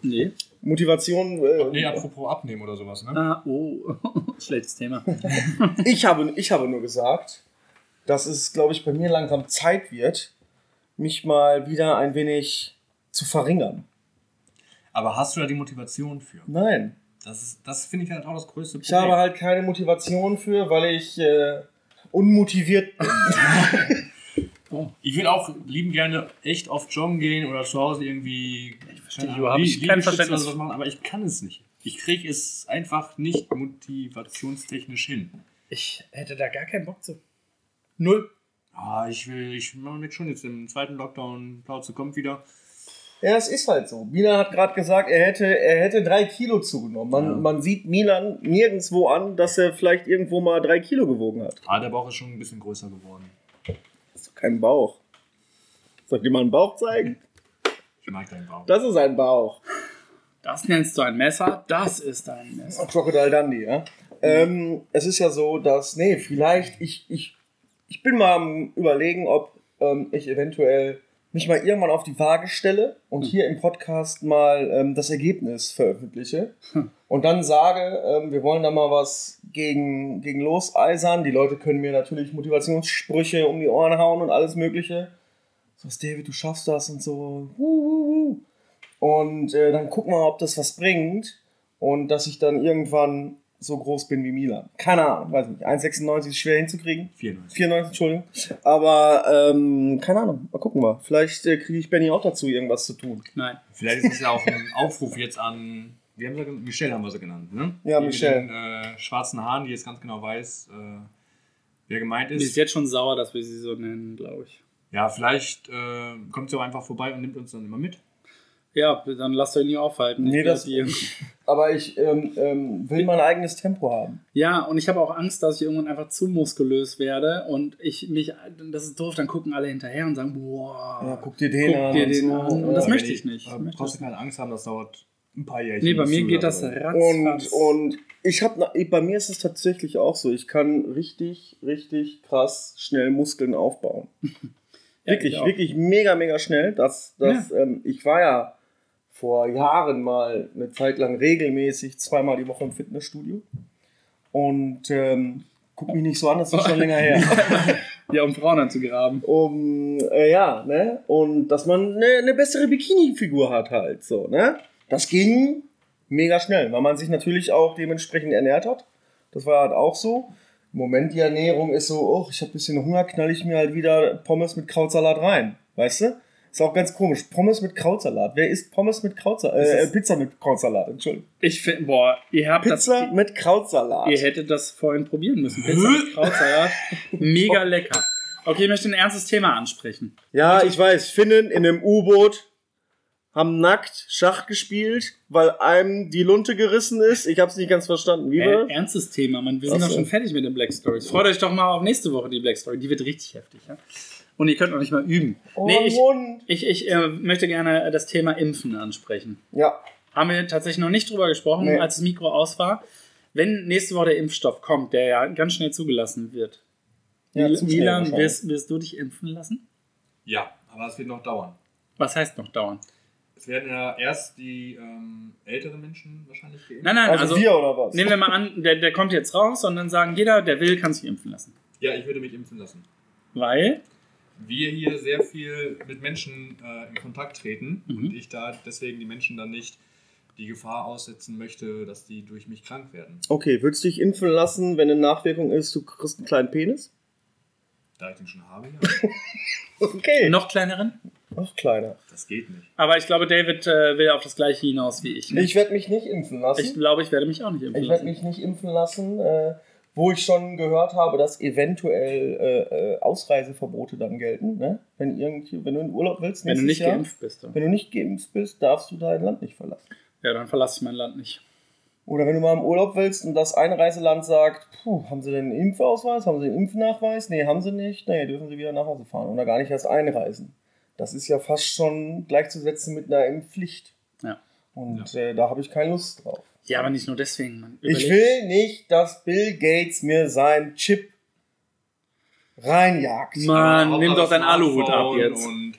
Nee. Motivation. Äh, Nee, apropos Abnehmen oder sowas, ne? Ah, oh, schlechtes Thema. ich, habe, ich habe nur gesagt, dass es, glaube ich, bei mir langsam Zeit wird, mich mal wieder ein wenig zu verringern. Aber hast du da die Motivation für? Nein. Das, ist- das finde ich halt auch das größte Ich habe halt keine Motivation für, weil ich äh, unmotiviert bin. Ich würde auch lieben gerne echt oft joggen gehen oder zu Hause irgendwie verstehe keine Ahnung, nicht. Kein Verständnis. sowas machen, aber ich kann es nicht. Ich kriege es einfach nicht motivationstechnisch hin. Ich hätte da gar keinen Bock zu. Null. Ah, ich will, ich merke schon jetzt im zweiten Lockdown, Plauze kommt wieder. Ja, es ist halt so. Milan hat gerade gesagt, er hätte, er hätte drei Kilo zugenommen. Man, Ja. man sieht Milan nirgendwo an, dass er vielleicht irgendwo mal drei Kilo gewogen hat. Ah, der Bauch ist schon ein bisschen größer geworden. Das ist doch kein Bauch. Soll ich dir mal einen Bauch zeigen? Ich mag deinen Bauch. Das ist ein Bauch. Das nennst du ein Messer, das ist ein Messer. Crocodile Dundee, ja. Ähm, es ist ja so, dass, nee, vielleicht, ich, ich, ich bin mal am überlegen, ob ähm, ich eventuell mich mal irgendwann auf die Waage stelle und hier im Podcast mal ähm, das Ergebnis veröffentliche und dann sage, ähm, wir wollen da mal was gegen, gegen loseisern. Die Leute können mir natürlich Motivationssprüche um die Ohren hauen und alles Mögliche. So, David, du schaffst das und so. Und äh, dann gucken wir, ob das was bringt und dass ich dann irgendwann so groß bin wie Milan. Keine Ahnung, weiß nicht. 1,96 ist schwer hinzukriegen. 94. 94, Entschuldigung. Aber ähm, keine Ahnung, mal gucken wir. Vielleicht äh, kriege ich Benny auch dazu, irgendwas zu tun. Nein. Vielleicht ist es ja auch ein Aufruf jetzt an, wie haben sie, genannt? Michelle haben wir sie genannt, ne? Ja, Die Michelle. Mit den äh, schwarzen Haaren, die jetzt ganz genau weiß, äh, wer gemeint Die ist ist. jetzt schon sauer, dass wir sie so nennen, glaube ich. Ja, vielleicht äh, kommt sie auch einfach vorbei und nimmt uns dann immer mit. Ja, dann lasst euch nie aufhalten. Nee, das- Aber ich ähm, ähm, will mein eigenes Tempo haben. Ja, und ich habe auch Angst, dass ich irgendwann einfach zu muskulös werde und ich mich, das ist doof, dann gucken alle hinterher und sagen, boah, Ja, guck dir den guck an. dir und den so. an. Und Ja. das Aber möchte ich nicht. Ich möchte brauchst du keine Angst haben, das dauert ein paar Jährchen. Nee, bei mir du geht da das drin- Und, ratzfatz. und ich habe, bei mir ist es tatsächlich auch so. Ich kann richtig, richtig krass schnell Muskeln aufbauen. Ja, wirklich, wirklich mega, mega schnell. Das, das, ähm, ich war ja vor Jahren mal eine Zeit lang regelmäßig zweimal die Woche im Fitnessstudio. Und ähm, guck mich nicht so an, das ist schon länger her. Ja, um Frauen anzugraben. um, äh, ja, ne? Und dass man eine, eine bessere Bikini-Figur hat halt, so, ne? Das ging mega schnell, weil man sich natürlich auch dementsprechend ernährt hat. Das war halt auch so. Im Moment die Ernährung ist so, oh, ich habe ein bisschen Hunger, knall ich mir halt wieder Pommes mit Krautsalat rein, weißt du? Ist auch ganz komisch. Pommes mit Krautsalat. Wer isst Pommes mit Krautsalat? Äh, Pizza mit Krautsalat, Entschuldigung. Ich finde, boah, ihr habt Pizza das. mit Krautsalat. Ihr hättet das vorhin probieren müssen. Pizza mit Krautsalat. Mega lecker. Okay, ich möchte ein ernstes Thema ansprechen. Ja, ich weiß, Finnen in einem U-Boot haben nackt Schach gespielt, weil einem die Lunte gerissen ist. Ich hab's nicht ganz verstanden. Wie war Äh, ernstes Thema, Mann. Wir sind doch schon fertig mit den Black Stories. Freut euch doch mal auf nächste Woche die Black Story. Die wird richtig heftig, ja? Und ihr könnt noch nicht mal üben. Oh, nee, ich, Mund. ich, ich äh, möchte gerne das Thema Impfen ansprechen. Ja, Haben wir tatsächlich noch nicht drüber gesprochen, Nee. als das Mikro aus war. Wenn nächste Woche der Impfstoff kommt, der ja ganz schnell zugelassen wird. Ja, Milan, wirst, wirst du dich impfen lassen? Ja, aber es wird noch dauern. Was heißt noch dauern? Es werden ja erst die ähm, älteren Menschen wahrscheinlich geimpft. Nein, nein, also, also, wir oder was? nehmen wir mal an, der, der kommt jetzt raus und dann sagen, jeder, der will, kann sich impfen lassen. Ja, ich würde mich impfen lassen. Weil, Wir hier sehr viel mit Menschen äh, in Kontakt treten Mhm. und ich da deswegen die Menschen dann nicht die Gefahr aussetzen möchte, dass die durch mich krank werden. Okay, würdest du dich impfen lassen, wenn eine Nachwirkung ist, du kriegst einen kleinen Penis? Da ich den schon habe, ja. Okay. noch kleineren. Noch kleiner. Das geht nicht. Aber ich glaube, David äh, will auf das gleiche hinaus wie ich. ne? Ich werde mich nicht impfen Ich lassen. glaube, ich werde mich auch nicht impfen Ich werde lassen. mich nicht impfen lassen, äh, wo ich schon gehört habe, dass eventuell äh, äh, Ausreiseverbote dann gelten. Ne? Wenn, irgendwie, wenn du in Urlaub willst, Wenn du nicht Jahr, geimpft bist. Dann. wenn du nicht geimpft bist, darfst du dein Land nicht verlassen. Ja, dann verlasse ich mein Land nicht. Oder wenn du mal im Urlaub willst und das Einreiseland sagt, puh, haben sie denn einen Impfausweis, haben sie einen Impfnachweis? Nee, haben sie nicht. Nee, dürfen sie wieder nach Hause fahren oder gar nicht erst einreisen. Das ist ja fast schon gleichzusetzen mit einer Impfpflicht. Ja. Und Äh, da habe ich keine Lust drauf. Ja, aber nicht nur deswegen, Mann. Ich will nicht, dass Bill Gates mir seinen Chip reinjagt. Mann, nimm doch deinen Aluhut ab jetzt. Und,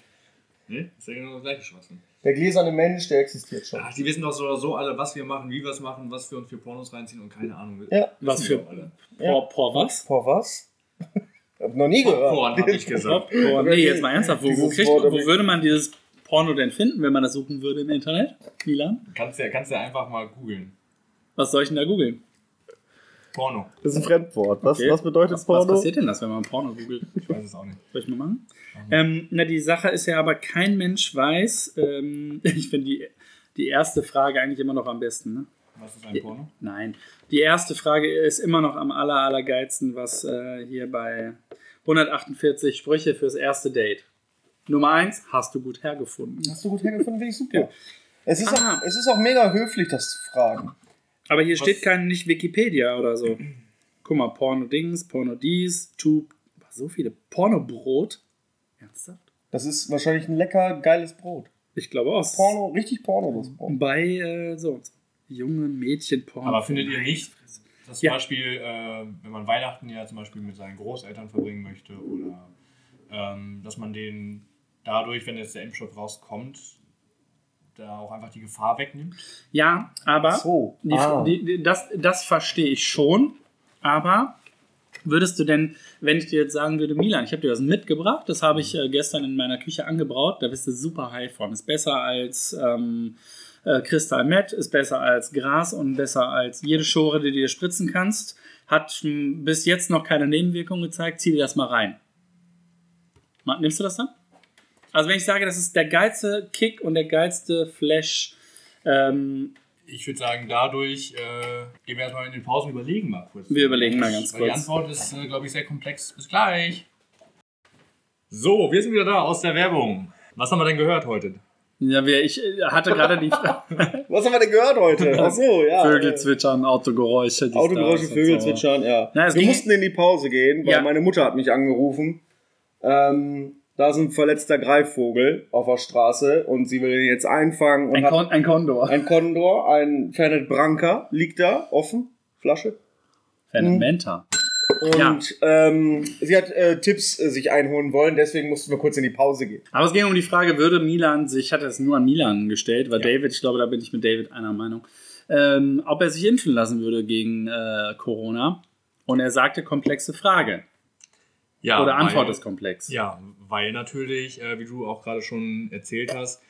ne? Ist ja genau das gleiche Schwachsinn. Der gläserne Mensch, der existiert schon. Ach, die wissen doch so oder so alle, was wir machen, wie wir es machen, was wir uns für Pornos reinziehen und keine Ahnung. Ja. Was für. alle. Por, por was? Vor was? hab noch nie gehört. Porn, hab ich gesagt. Popcorn. Nee, jetzt mal ernsthaft. Wo, wo, kriegt, wo würde man dieses Porno denn finden, wenn man das suchen würde im Internet? Milan? Kannst ja, kannst ja einfach mal googeln. Was soll ich denn da googeln? Porno. Das ist ein Fremdwort. Was, Okay. was bedeutet Was, was Porno? passiert denn das, wenn man Porno googelt? Ich weiß es auch nicht. Soll ich mal machen? Ähm, na, die Sache ist ja aber, kein Mensch weiß, ähm, ich finde die, die erste Frage eigentlich immer noch am besten. Ne? Was ist ein Porno? Nein. Die erste Frage ist immer noch am aller, allergeilsten, was äh, hier bei 148 Sprüche fürs erste Date. Nummer eins, hast du gut hergefunden. Hast du gut hergefunden, finde ich super. Ja. Es, ist Ah. auch, es ist auch mega höflich, das zu fragen. Aber hier Was- steht kein, nicht Wikipedia oder so. Guck mal, Porno-Dings, Porno-Dies, Tube, so viele. Pornobrot? Ernsthaft? Das ist wahrscheinlich ein lecker, geiles Brot. Ich glaube auch. Porno, richtig Porno, das Brot. Bei äh, so und so. Junge Mädchen-Porno. Aber findet ihr nicht, dass zum Ja. Beispiel, äh, wenn man Weihnachten ja zum Beispiel mit seinen Großeltern verbringen möchte oder ähm, dass man den dadurch, wenn jetzt der Impfstoff rauskommt, da auch einfach die Gefahr wegnimmt? Ja, aber So. die, ah. die, die, das, das verstehe ich schon. Aber würdest du denn, wenn ich dir jetzt sagen würde, Milan, ich habe dir was mitgebracht, das habe ich äh, gestern in meiner Küche angebraut, da bist du super high von. Ist besser als ähm, äh, Crystal Met, ist besser als Gras und besser als jede Schore, die du dir spritzen kannst. Hat hm, bis jetzt noch keine Nebenwirkungen gezeigt. Zieh dir das mal rein. Nimmst du das dann? Also wenn ich sage, das ist der geilste Kick und der geilste Flash ähm, ich würde sagen, dadurch äh, gehen wir erstmal in den Pausen überlegen mal kurz. Wir überlegen mal ganz Weil kurz. Die Antwort ist, äh, glaube ich, sehr komplex. Bis gleich. So, wir sind wieder da aus der Werbung. Was haben wir denn gehört heute? Ja, wir, ich äh, hatte gerade die Fra- Was haben wir denn gehört heute? Ach so, ja. Vögel äh, zwitschern, Autogeräusche. Autogeräusche, Vögel zwitschern, ja. Na, wir mussten in die Pause gehen, weil Ja. meine Mutter hat mich angerufen. Ähm, da ist ein verletzter Greifvogel auf der Straße und sie will ihn jetzt einfangen. Und Ein, Kon ein Kondor. ein Kondor, ein Fernet Branca liegt da, offen, Flasche. Fernet Menta. Und Ja. ähm, sie hat äh, Tipps äh, sich einholen wollen, deswegen mussten wir kurz in die Pause gehen. Aber es ging um die Frage, würde Milan sich, ich hatte es nur an Milan gestellt, weil David, ich glaube, da bin ich mit David einer Meinung, ähm, ob er sich impfen lassen würde gegen äh, Corona. Und er sagte, komplexe Frage. Ja, Oder Antwort weil- ist komplex. Ja, weil natürlich, äh, wie du auch gerade schon erzählt hast,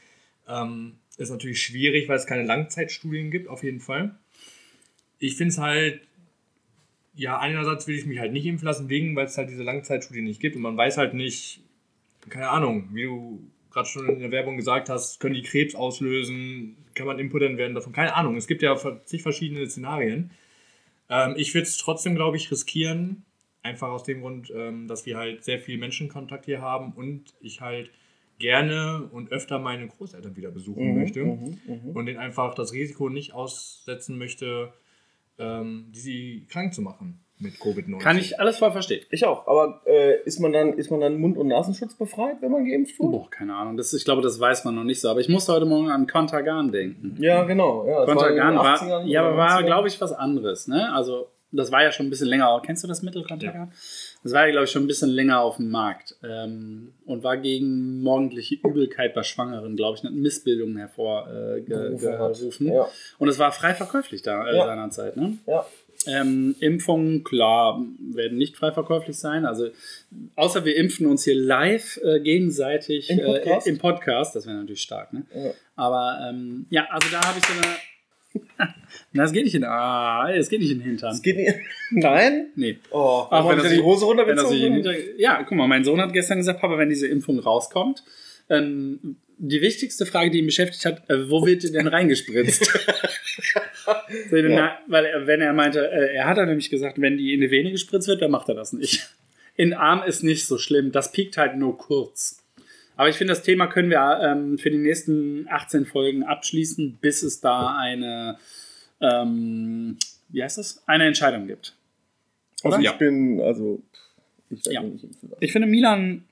ähm, ist natürlich schwierig, weil es keine Langzeitstudien gibt, auf jeden Fall. Ich finde es halt, ja, einerseits will ich mich halt nicht impfen lassen, wegen, weil es halt diese Langzeitstudien nicht gibt und man weiß halt nicht, keine Ahnung, wie du gerade schon in der Werbung gesagt hast, können die Krebs auslösen, kann man impotent werden davon, keine Ahnung. Es gibt ja zig verschiedene Szenarien. Ähm, ich würde es trotzdem, glaube ich, riskieren, Einfach aus dem Grund, ähm, dass wir halt sehr viel Menschenkontakt hier haben und ich halt gerne und öfter meine Großeltern wieder besuchen möchte mhm, mhm. und denen einfach das Risiko nicht aussetzen möchte, ähm, die sie krank zu machen mit Covid-19. Kann ich alles voll verstehen. Ich auch, aber äh, ist, man dann, ist man dann Mund- und Nasenschutz befreit, wenn man geimpft wurde? Boah, keine Ahnung. Das, ich glaube, das weiß man noch nicht so. Aber ich musste heute Morgen an Contagan denken. Ja, genau. Ja, das war war, 80ern ja, aber war, 90ern. glaube ich, was anderes. Ne? Also, das war ja schon ein bisschen länger. Kennst du das Mittel Contagan? Das war ja, glaube ich, schon ein bisschen länger auf dem Markt. Ähm, und war gegen morgendliche Übelkeit bei Schwangeren, glaube ich, eine Missbildung hervorgerufen. Äh. Ja. Und es war frei verkäuflich da äh, Ja. seinerzeit. Ne? Ja. Ähm, Impfungen, klar, werden nicht frei verkäuflich sein. Also, außer wir impfen uns hier live äh, gegenseitig Im Podcast? Äh, im Podcast. Das wäre natürlich stark, ne? Ja. Aber ähm, ja, also da habe ich so eine. Na, es geht nicht in. Ah, es geht nicht in den Hintern. Es geht nicht. Nein? Nee. Oh, warum wenn er er die Hose er runtergezogen? Ja, guck mal, mein Sohn hat gestern gesagt, Papa, wenn diese Impfung rauskommt, ähm, die wichtigste Frage, die ihn beschäftigt hat, äh, wo wird die denn reingespritzt? so, na, weil er, wenn er meinte, äh, er hat er nämlich gesagt, wenn die in die Vene gespritzt wird, dann macht er das nicht. In Arm ist nicht so schlimm, das piekt halt nur kurz. Aber ich finde, das Thema können wir ähm, für die nächsten 18 Folgen abschließen, bis es da eine, ähm, wie heißt das? Eine Entscheidung gibt. Also ich bin, also, ich Ja. Ich finde, Milan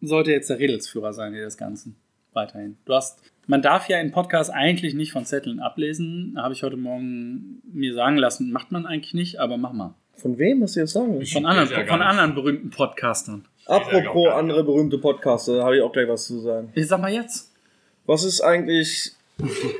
sollte jetzt der Redelsführer sein hier des Ganzen. Weiterhin. Du hast, man darf ja in Podcasts eigentlich nicht von Zetteln ablesen. Habe ich heute Morgen mir sagen lassen, macht man eigentlich nicht, aber mach mal. Von wem hast du jetzt sagen? Ich- Von anderen, ja von anderen berühmten Podcastern. Apropos andere berühmte Podcaster, da habe ich auch gleich was zu sagen. Ich sag mal jetzt. Was ist eigentlich.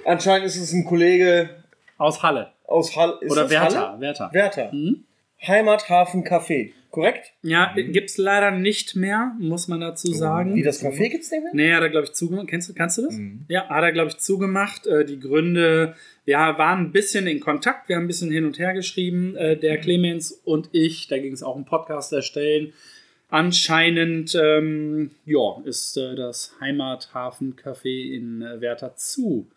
Anscheinend ist es ein Kollege Aus Halle. aus Halle. Ist Oder Werther. Halle? Werther. Werther. Mhm. Heimathafen Café, korrekt? Ja, gibt's leider nicht mehr, muss man dazu sagen. Wie das Café gibt's nicht mehr? Nee, hat er, glaube ich, zugemacht. Kennst du, kannst du das? Mhm. Ja, hat er, glaube ich, zugemacht. Äh, die Gründe, wir waren ein bisschen in Kontakt, wir haben ein bisschen hin und her geschrieben, äh, der Clemens und ich, da ging es auch um Podcast erstellen. Anscheinend, ähm, ja, ist äh, das Heimathafen-Café in äh, Werther zu.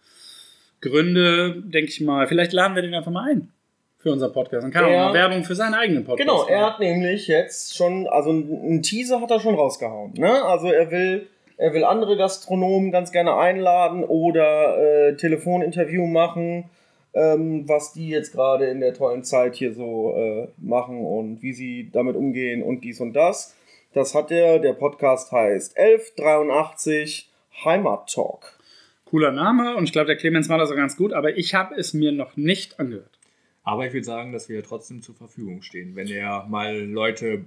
Gründe, denke ich mal, vielleicht laden wir den einfach mal ein für unseren Podcast. Dann kann er auch mal Werbung für seinen eigenen Podcast Genau, er hat nämlich jetzt schon, also einen Teaser hat er schon rausgehauen. Ne? Also er will, er will andere Gastronomen ganz gerne einladen oder äh, Telefoninterview machen, ähm, was die jetzt gerade in der tollen Zeit hier so äh, machen und wie sie damit umgehen und dies und das. Das hat er, der Podcast heißt 1183 Heimat Talk. Cooler Name und ich glaube, der Clemens macht das auch ganz gut, aber ich habe es mir noch nicht angehört. Aber ich würde sagen, dass wir trotzdem zur Verfügung stehen, wenn er mal Leute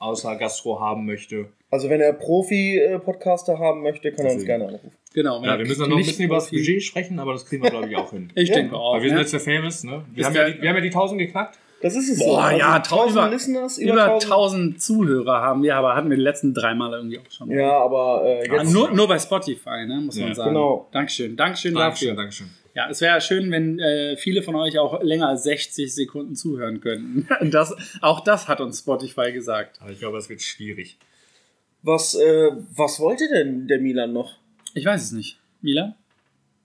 außer Gastro haben möchte. Also wenn er Profi-Podcaster haben möchte, kann er uns Deswegen. gerne anrufen. Genau. Ja, wir müssen dann noch ein bisschen über das Budget sprechen, aber das kriegen wir, glaube ich, auch hin. Ich Ja. denke auch. Aber wir sind jetzt ja famous, ne? Wir haben, ja die, wir haben ja die 1000 geknackt. Das ist es Boah, so. Also ja, tau- über- Listeners, Über 1000 Zuhörer haben wir, aber hatten wir die letzten drei Mal irgendwie auch schon. Ja, aber äh, Ah, jetzt. nur, nur bei Spotify, ne, muss man Ja, sagen. genau. Dankeschön. Dankeschön Dankeschön, dafür. Dankeschön. Ja, es wäre schön, wenn äh, viele von euch auch länger als 60 Sekunden zuhören könnten. Das, auch das hat uns Spotify gesagt. Aber ich glaube, das wird schwierig. Was, äh, was wollte denn der Milan noch? Ich weiß es nicht. Milan?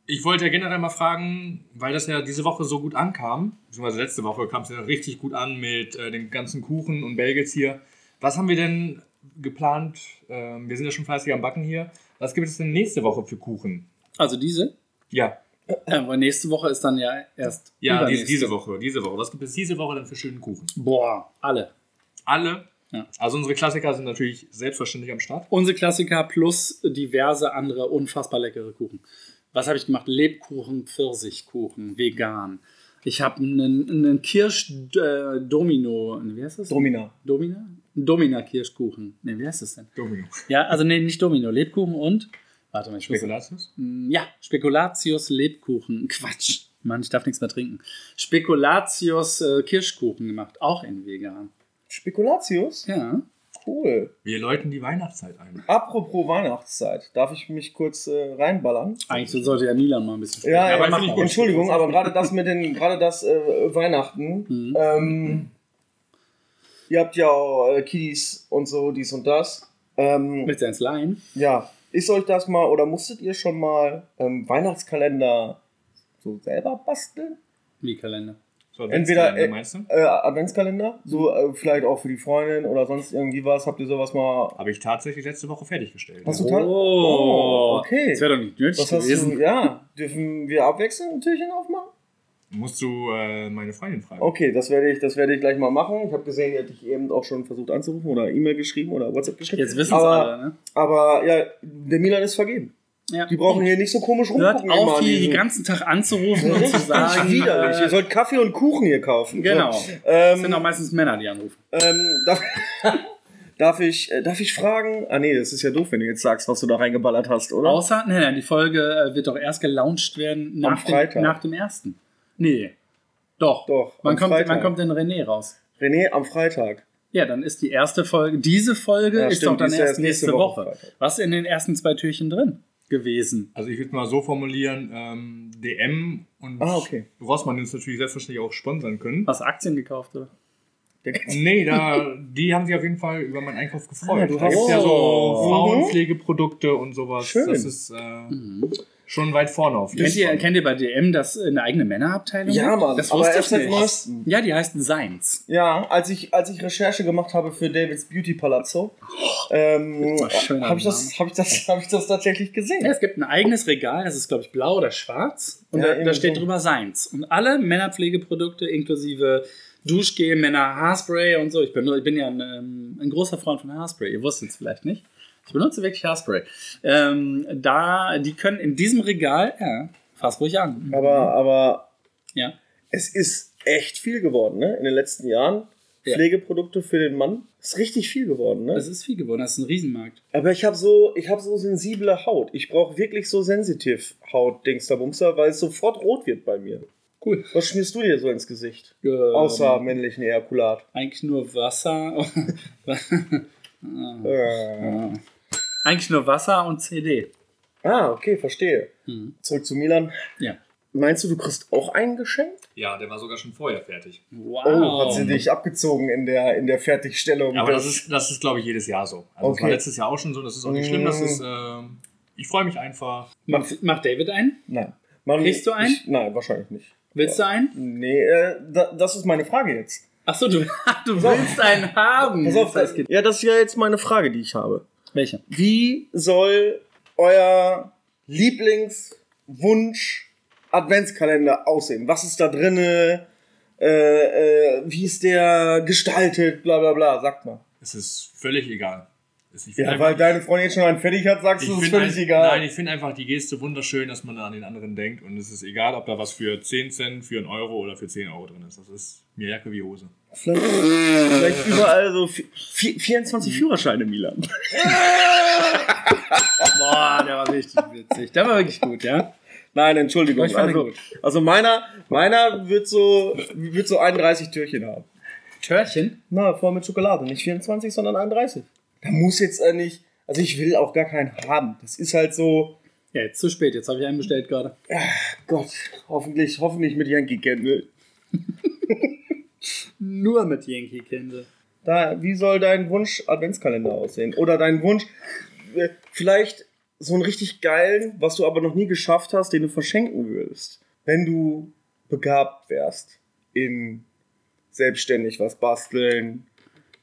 Ich wollte ja generell mal fragen, weil das ja diese Woche so gut ankam, beziehungsweise letzte Woche kam es ja richtig gut an mit äh, den ganzen Kuchen und Bagels hier. Was haben wir denn geplant? Ähm, wir sind ja schon fleißig am Backen hier. Was gibt es denn nächste Woche für Kuchen? Also diese? Ja. Aber nächste Woche ist dann ja erst. Ja, diese, diese Woche, diese Woche. Was gibt es diese Woche denn für schönen Kuchen? Boah, alle. Alle. Ja. Also unsere Klassiker sind natürlich selbstverständlich am Start. Unsere Klassiker plus diverse andere unfassbar leckere Kuchen. Was habe ich gemacht? Lebkuchen, Pfirsichkuchen, vegan. Ich habe einen, einen Kirsch-Domino. wie heißt das? Domina. Domina? Domina-Kirschkuchen. Ne, wie heißt das denn? Domino. Ja, also nee, nicht Domino. Lebkuchen und. Warte mal, ich muss. Spekulatius? Ja, Spekulatius Lebkuchen. Quatsch. Mann, ich darf nichts mehr trinken. Spekulatius äh, Kirschkuchen gemacht. Auch in vegan. Spekulatius? Ja. Cool. Wir läuten die Weihnachtszeit ein. Apropos Weihnachtszeit, darf ich mich kurz äh, reinballern? Eigentlich sollte ja Milan mal ein bisschen sprechen. Ja, ja, aber ich. Entschuldigung, aber gerade das mit den, gerade das äh, Weihnachten. Mhm. Ähm, ihr habt ja auch äh, Kiddies und so, dies und das. Ähm, Mit seins Laien. ja, ist euch das mal oder musstet ihr schon mal ähm, Weihnachtskalender so selber basteln? Wie Kalender. So, Entweder, Adventskalender, äh, meinst du? Äh, Adventskalender? So äh, vielleicht auch für die Freundin oder sonst irgendwie was? Habt ihr sowas mal? Habe ich tatsächlich letzte Woche fertiggestellt. Hast du Oh, Oh, okay. Das wäre doch nicht nötig Was hast gewesen. du? Ja, dürfen wir abwechselnd ein Türchen aufmachen? Musst du äh, meine Freundin fragen. Okay, das werde ich, das werde ich gleich mal machen. Ich habe gesehen, ihr hätte ich eben auch schon versucht anzurufen oder E-Mail geschrieben oder WhatsApp geschrieben. Jetzt wissen es aber, alle, ne? Aber ja, der Milan ist vergeben. Ja. Die brauchen hier nicht so komisch Hört rumgucken. auf, immer an hier den ganzen Tag anzurufen und zu sagen. widerlich. Ihr sollt Kaffee und Kuchen hier kaufen. genau. So, Das sind auch ähm, meistens Männer, die anrufen. ähm, darf, darf, ich, äh, darf ich fragen? Ah nee, das ist ja doof, wenn du jetzt sagst, was du da reingeballert hast, oder? Außer, nein, nein, die Folge äh, wird doch erst gelauncht werden nach, dem, nach dem ersten. Nee. Doch. Doch, Wann am kommt, Freitag. wann kommt denn René raus? René, am Freitag. Ja, dann ist die erste Folge, diese Folge Ja, ist stimmt, doch dann erst nächste nächste Woche. Woche. Was ist in den ersten zwei Türchen drin gewesen? Also ich würde mal so formulieren, ähm, DM und Ah, okay. Rossmann uns natürlich selbstverständlich auch sponsern können. Hast du Aktien gekauft, oder? Nee, da, die haben sich auf jeden Fall über meinen Einkauf gefreut. Ah, du da hast- gibt es ja so Oh. Frauenpflegeprodukte und sowas. Schön. Das ist äh, schon weit vorne auf jeden Kennt ihr, Fall. kennt ihr bei DM das eine eigene Männerabteilung? Ja? Mann, Das aber wusste erst ich nicht. neuestem. Ja, die heißt Seins. Ja, als ich, als ich Recherche gemacht habe für Davids Beauty Palazzo, ähm, Oh, schöner habe ich, das- hab ich, das- hab ich das tatsächlich gesehen. Ja, es gibt ein eigenes Regal, das ist, glaube ich, blau oder schwarz. Und Ja, da, da steht so. drüber Seins. Und alle Männerpflegeprodukte, inklusive Duschgel, Männer Haarspray und so. Ich bin, ich bin ja ein, ähm, ein großer Freund von Haarspray. Ihr wusstet es vielleicht nicht. Ich benutze wirklich Haarspray. Ähm, da, die können in diesem Regal, ja, fass ruhig an. Aber, aber Ja. es ist echt viel geworden, ne? In den letzten Jahren. Ja. Pflegeprodukte für den Mann. Ist richtig viel geworden, ne? Das ist viel geworden, das ist ein Riesenmarkt. Aber ich habe so, ich habe so sensible Haut. Ich brauche wirklich so sensitiv Haut, Dingsterbumster, weil es sofort rot wird bei mir. Cool. Was schmierst du dir so ins Gesicht? Ähm, Außer männlichen Ejakulat. Eigentlich nur Wasser. Äh. Eigentlich nur Wasser und CD. Ah, okay, verstehe. Mhm. Zurück zu Milan. Ja. Meinst du, du kriegst auch ein Geschenk? Ja, der war sogar schon vorher fertig. Wow. Oh, hat sie dich abgezogen in der, in der Fertigstellung. Aber des- das ist, das ist glaube ich, jedes Jahr so. Also das war Okay. letztes Jahr auch schon so. Das ist auch nicht schlimm. Das ist, ähm, ich freue mich einfach. Macht, macht David einen? Nein. Man, Kriegst du einen? Ich, nein, wahrscheinlich nicht. Willst du einen? Nee, äh, da, das ist meine Frage jetzt. Achso, du, du willst einen haben. Pass auf, Das geht- ja, das ist ja jetzt meine Frage, die ich habe. Welche? Wie soll euer Lieblingswunsch Adventskalender aussehen? Was ist da drinne? Äh, äh, wie ist der gestaltet? Bla bla bla. Sagt mal. Es ist völlig egal. Ich Ja, find weil einfach- deine Freundin jetzt schon einen fertig hat, sagst du, es ist völlig ein- egal. Nein, ich finde einfach die Geste wunderschön, dass man da an den anderen denkt. Und es ist egal, ob da was für 10 Cent, für einen Euro oder für 10 Euro drin ist. Das ist mir Jacke wie Hose. Vielleicht, vielleicht überall so vi- vi- 24 Führerscheine, Milan. Boah, der war richtig witzig. Der war wirklich gut, ja? Nein, Entschuldigung. Also, also meiner, meiner wird so, wird so 31 Türchen haben. Törchen? Na, voll mit Schokolade. Nicht 24, sondern 31. Da muss jetzt äh, nicht. Also ich will auch gar keinen haben. Das ist halt so. Ja, jetzt zu spät. Jetzt habe ich einen bestellt gerade. Gott, hoffentlich, hoffentlich mit Yankee Candle. Nur mit Yankee Candle. Da, wie soll dein Wunsch Adventskalender aussehen? Oder dein Wunsch, äh, vielleicht so einen richtig geilen, was du aber noch nie geschafft hast, den du verschenken würdest. Wenn du begabt wärst in selbstständig was basteln.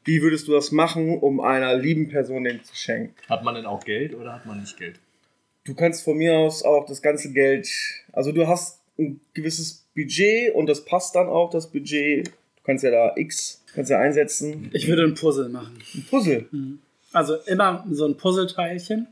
Wie würdest du das machen, um einer lieben Person den zu schenken? Hat man denn auch Geld oder hat man nicht Geld? Du kannst von mir aus auch das ganze Geld, also du hast ein gewisses Budget und das passt dann auch, das Budget. Du kannst ja da X, kannst ja einsetzen. Ich würde ein Puzzle machen. Ein Puzzle. Also immer so ein Puzzleteilchen,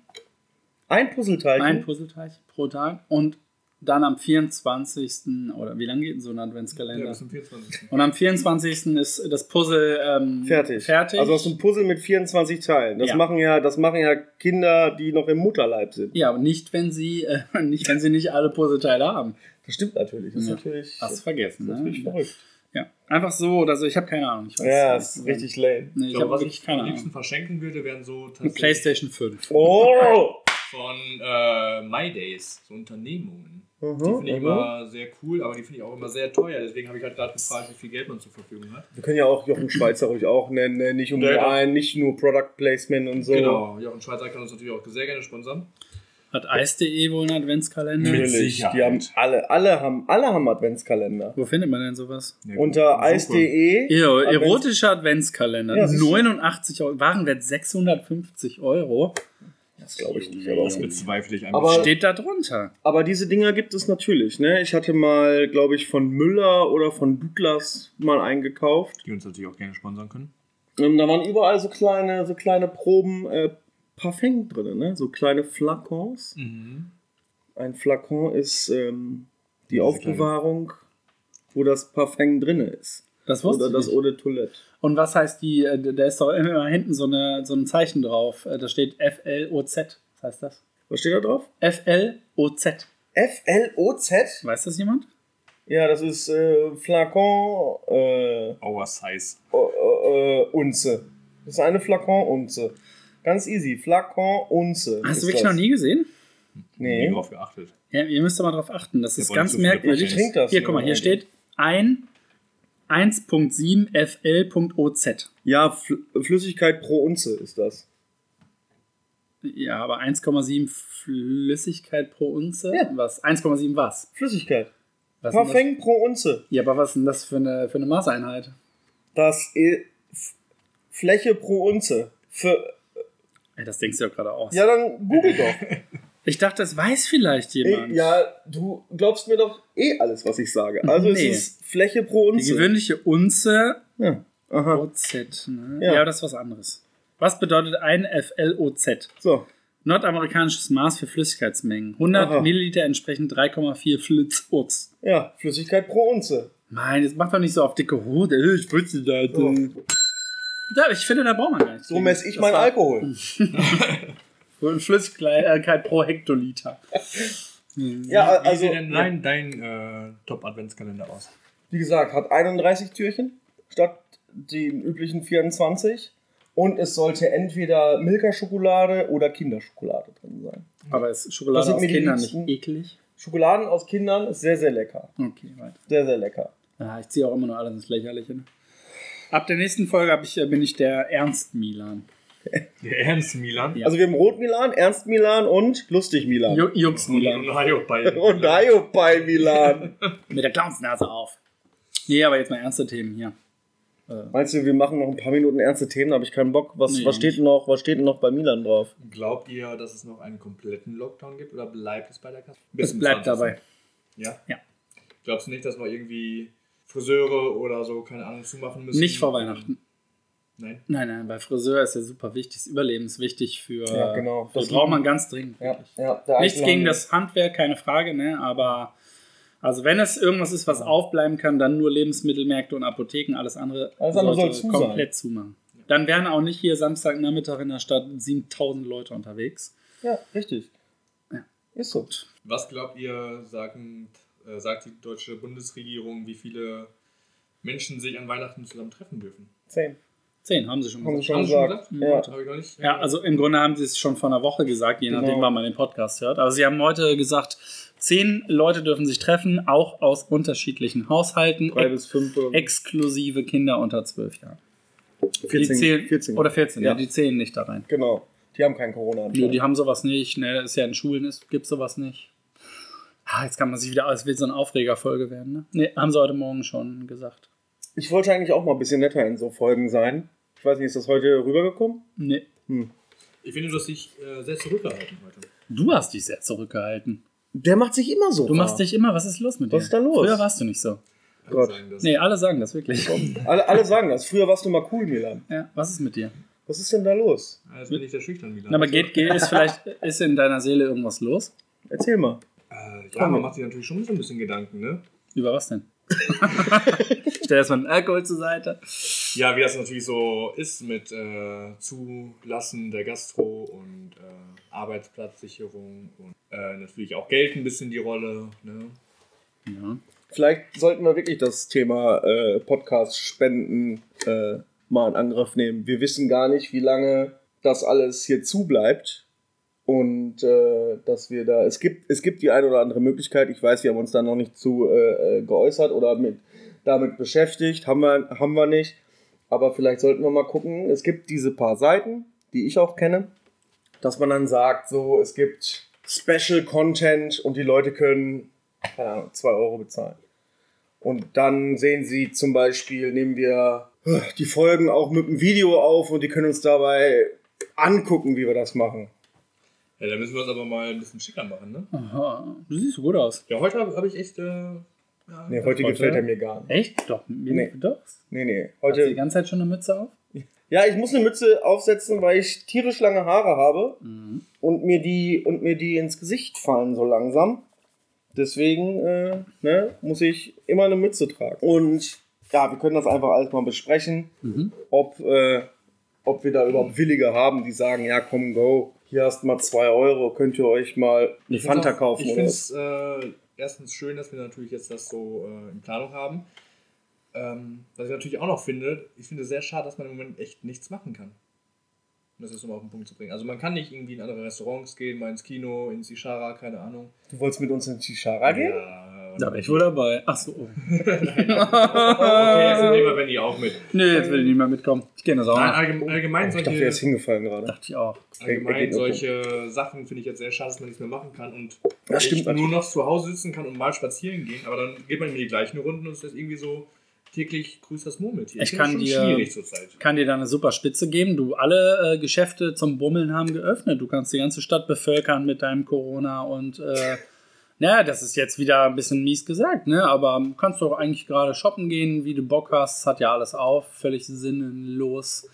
Ein Puzzleteilchen. ein Puzzleteilchen pro Tag und dann am 24. oder wie lange geht denn so ein Adventskalender? Ja, bis zum 24. und am 24. ist das Puzzle ähm, fertig. fertig. Also hast du ein Puzzle mit 24 Teilen. Das Ja. machen ja, das machen ja Kinder, die noch im Mutterleib sind. ja, aber nicht, wenn sie, äh, nicht, wenn sie nicht alle Puzzleteile haben. Das stimmt natürlich. Das ist Ja. natürlich, Hast du vergessen, das ist natürlich ne? verrückt. Ja. Einfach so oder so. Ich habe keine Ahnung. Ich weiß Ja, das ist richtig lame. Nee, ich Ich glaube, was ich keine am liebsten Ahnung. verschenken würde, wären so Eine tatsächlich PlayStation 5. Oh! von äh, My Days, so Unternehmungen. Die Mhm, finde ich mhm. immer sehr cool, aber die finde ich auch immer sehr teuer. Deswegen habe ich halt gerade gefragt, wie viel Geld man zur Verfügung hat. Wir können ja auch Jochen Schweizer ruhig auch nennen, ne? nicht um Ja, die einen, nicht nur Product Placement und so. Genau, und Schweizer kann uns natürlich auch sehr gerne sponsern. Hat Eis.de wohl einen Adventskalender? Mit Natürlich. Sicherheit. Die haben alle, alle haben, alle haben Adventskalender. Wo findet man denn sowas? Ja, Unter eis.de. Erotischer Adventskalender. Ja, das ist- 89 Euro. Warenwert 650 Euro. Das glaube ich nicht. Aber, Das bezweifle ich einfach. Steht da drunter. aber diese Dinger gibt es natürlich. Ne? Ich hatte mal, glaube ich, von Müller oder von Douglas mal eingekauft. die uns natürlich auch gerne sponsern können. Ähm, da waren überall so kleine, so kleine Proben äh, Parfum drin, ne? so kleine Flakons. Mhm. Ein Flakon ist ähm, die Diese Aufbewahrung, wo das Parfum drin ist. Das wusste Oder das. Eau de Toilette. Und was heißt die, äh, da ist doch immer hinten so, eine, so ein Zeichen drauf. Äh, Da steht F-L-O-Z. Was heißt das? Was steht da drauf? F-L-O-Z. F-L-O-Z? Weiß das jemand? Ja, das ist äh, Flakon äh, Oversize. äh, äh, Unze. Das ist eine Flakon Unze. Ganz easy. Flakon Unze. Hast ist du wirklich das. noch nie gesehen? Nee. Nie drauf geachtet. Ja, ihr müsst aber darauf achten. Das ist wollen ganz merkwürdig. Ich trink das Hier, guck mal, hier steht ein 1.7 FL.OZ. Ja, Fl Flüssigkeit pro Unze ist das. Ja, aber 1,7 Flüssigkeit pro Unze? Ja. Was? 1,7 was? Flüssigkeit. was ist? Parfum pro Unze. Ja, aber was ist denn das für eine, für eine Maßeinheit? Das ist F Fläche pro Unze. Für, Ey, das denkst du ja gerade aus. ja, dann google doch. Ich dachte, das weiß vielleicht jemand. Ey, ja, du glaubst mir doch eh alles, was ich sage. Also Nee. es ist Fläche pro Die Unze. gewöhnliche Unze Ja. Aha. OZ. Ne? Ja. Ja. das ist was anderes. Was bedeutet ein FLOZ? So. Nordamerikanisches Maß für Flüssigkeitsmengen. 100 Aha. Milliliter entsprechen 3,4 Flitz. Ja, Flüssigkeit pro Unze. Nein, das macht doch nicht so auf dicke Hut. Ey, Ich wusste das. So. Ja, ich finde, da braucht man gar nicht. So messe ich Das meinen war- Alkohol. Flüssigkeit pro Hektoliter. Ja, Wie also, sieht denn dein, dein äh, Top-Adventskalender aus? wie gesagt, hat 31 Türchen statt den üblichen 24. Und es sollte entweder Milka-Schokolade oder Kinderschokolade drin sein. Aber ist Schokolade sind aus Kindern liebsten. nicht eklig? Schokoladen aus Kindern ist sehr, sehr lecker. Okay, weiter. Sehr, sehr lecker. Ja, ich ziehe auch immer nur alles ins Lächerliche. Ne? Ab der nächsten Folge ich, äh, bin ich der Ernst Milan. Der Ernst Milan. Ja. Also wir haben Rot Milan, Ernst Milan und Lustig Milan. Ju- Jux Milan. Und Hajo bei. Und Ayopai Milan. Mit der Clownsnase auf. Nee, aber jetzt mal ernste Themen hier. Meinst du, wir machen noch ein paar Minuten ernste Themen? Da habe ich keinen Bock. Was, Nee, was, steht noch, was steht denn noch bei Milan drauf? Glaubt ihr, dass es noch einen kompletten Lockdown gibt oder bleibt es bei der Kasse? Es bleibt dabei. Ja? Ja. Glaubst du nicht, dass wir irgendwie Friseure oder so, keine Ahnung, zumachen müssen? Nicht vor Weihnachten. Nein. Nein, nein, bei Friseur ist ja super wichtig, ist überlebenswichtig für. Ja, genau. Das Das braucht man ganz dringend. Ja, ja, der Nichts gegen das Handwerk, keine Frage, ne? Aber also wenn es irgendwas ist, was aufbleiben kann, dann nur Lebensmittelmärkte und Apotheken, alles andere, Alles andere sollte soll zu sein. komplett zumachen. Dann wären auch nicht hier Samstagnachmittag in der Stadt 7000 Leute unterwegs. Ja, richtig. Ja. Ist so. Was glaubt ihr, sagen, äh, sagt die deutsche Bundesregierung, wie viele Menschen sich an Weihnachten zusammen treffen dürfen? Zehn. Zehn haben sie schon Haben sie gesagt. schon Haben Sie schon gesagt. gesagt? Ja. Ich. Ja, also im Grunde haben sie es schon vor einer Woche gesagt, je nachdem, Genau. wann man den Podcast hört. Aber sie haben heute gesagt, zehn Leute dürfen sich treffen, auch aus unterschiedlichen Haushalten, Drei bis fünf exklusive Kinder unter zwölf Jahren. Die 14. zählen, 14. Oder 14, ja. Ja. die zählen nicht da rein. Genau. Die haben kein Corona. Nö, die haben sowas nicht. Ne, ist ja in Schulen ist, gibt sowas nicht. Ah, jetzt kann man sich wieder, es wird so eine Aufregerfolge werden, ne? Ne, haben sie heute Morgen schon gesagt. Ich wollte eigentlich auch mal ein bisschen netter in so Folgen sein. Ich weiß nicht, ist das heute rübergekommen? Nee. Ich finde, du hast dich äh, sehr zurückgehalten heute. Du hast dich sehr zurückgehalten. Der macht sich immer so. Du machst dich immer, was ist los mit dir? Was ist da los? Früher warst du nicht so. Alle Gott. sagen das. Nee, alle sagen das wirklich. Alle, alle sagen das. Früher warst du mal cool, Milan. Ja, was ist mit dir? Was ist denn da los? Jetzt bin ich der Schüchtern wieder. Na, aber geht, geht, ist vielleicht, ist in deiner Seele irgendwas los? Erzähl mal. Äh, ja, man macht sich natürlich schon so ein bisschen Gedanken, ne? Über was denn? Stell erstmal den Alkohol zur Seite. Ja, wie das natürlich so ist mit äh, Zulassen der Gastro und äh, Arbeitsplatzsicherung und äh, natürlich auch Geld ein bisschen die Rolle. Ne? Ja. Vielleicht sollten wir wirklich das Thema äh, Podcast-Spenden äh, mal in Angriff nehmen. Wir wissen gar nicht, wie lange das alles hier zubleibt. Und äh, dass wir da, es gibt, es gibt die eine oder andere Möglichkeit. Ich weiß, wir haben uns da noch nicht zu äh, äh, geäußert oder mit, damit beschäftigt. Haben wir, haben wir nicht. Aber vielleicht sollten wir mal gucken. Es gibt diese paar Seiten, die ich auch kenne, dass man dann sagt, so, es gibt Special Content und die Leute können, keine Ahnung, 2 Euro bezahlen. Und dann sehen sie zum Beispiel, nehmen wir äh, die Folgen auch mit einem Video auf und die können uns dabei angucken, wie wir das machen. Ja, da müssen wir es aber mal ein bisschen schicker machen, ne? Aha, du siehst so gut aus. Ja, heute habe hab ich echt. Äh, ja, Nee, heute Heute? gefällt er mir gar nicht. Echt? Doch, mir Nee. doch. Nee, nee. Hast du die Heute. ganze Zeit schon eine Mütze auf? Ja, ich muss eine Mütze aufsetzen, weil ich tierisch lange Haare habe Mhm. und mir die, und mir die ins Gesicht fallen so langsam. Deswegen äh, ne, muss ich immer eine Mütze tragen. Und ja, wir können das einfach alles mal besprechen, Mhm. ob, äh, ob wir da überhaupt Willige haben, die sagen, ja komm, go, hier hast mal 2 Euro, könnt ihr euch mal eine Ich Fanta auch- kaufen. Ich finde es äh, erstens schön, dass wir natürlich jetzt das so äh, in Planung haben. Ähm, was ich natürlich auch noch finde, ich finde es sehr schade, dass man im Moment echt nichts machen kann. Um das jetzt nochmal auf den Punkt zu bringen. Also man kann nicht irgendwie in andere Restaurants gehen, mal ins Kino, ins Ishara, keine Ahnung. Du wolltest mit uns in Shishara gehen? Ja, Da wäre ich wohl dabei. Ach so. Okay, jetzt nehmen wir Benny auch mit. Nee, jetzt will ich nicht mehr mitkommen. Ich gehe in der Nein, Sauna. allgemein, allgemein Ich dachte, er ist solche, hingefallen gerade. Dachte ich auch. Allgemein solche Sachen finde ich jetzt sehr schade, dass man nichts mehr machen kann und Das stimmt nur natürlich. noch zu Hause sitzen kann und mal spazieren gehen. Aber dann geht man in die gleichen Runden und es ist irgendwie so täglich grüßt das Murmeltier. Ich kann dir- schwierig zurzeit. kann dir da eine super Spitze geben. Du, alle äh, Geschäfte zum Bummeln haben geöffnet. Du kannst die ganze Stadt bevölkern mit deinem Corona und äh, naja, das ist jetzt wieder ein bisschen mies gesagt, ne? Aber du kannst doch eigentlich gerade shoppen gehen, wie du Bock hast. Hat ja alles auf, völlig sinnlos.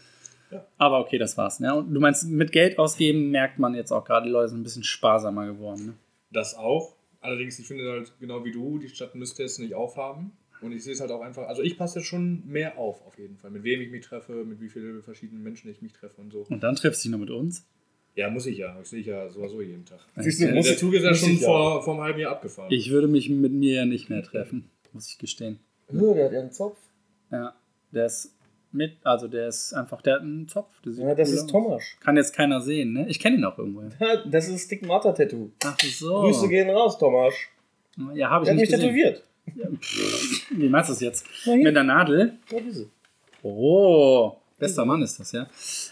Ja. Aber okay, das war's. Ne? Und du meinst, mit Geld ausgeben merkt man jetzt auch gerade, die Leute sind ein bisschen sparsamer geworden. Ne? Das auch. Allerdings, ich finde halt genau wie du, die Stadt müsste es nicht aufhaben. Und ich sehe es halt auch einfach, also ich passe schon mehr auf, auf jeden Fall. Mit wem ich mich treffe, mit wie vielen verschiedenen Menschen ich mich treffe und so. Und dann triffst du dich noch mit uns. Ja, muss ich ja. Das sehe ich ja sowieso jeden Tag. Siehst du, Der, muss der ich- Zug ist ja schon ich ja. vor, vor einem halben Jahr abgefahren. Ich würde mich mit mir ja nicht mehr treffen, muss ich gestehen. Nö, der hat ja einen Zopf. Ja, der ist mit, also der ist einfach, der hat einen Zopf. Ja, das cool ist aus. Tomasch. Kann jetzt keiner sehen, ne? Ich kenne ihn auch irgendwo. Ja, Das ist Stigmata-Tattoo. Ach so. Grüße gehen raus, Tomasch. Ja, habe ich Der hat nicht mich gesehen. tätowiert. Wie meinst du das jetzt? Mit der Nadel? Ja, diese. Oh, bester Mann ist das, ja.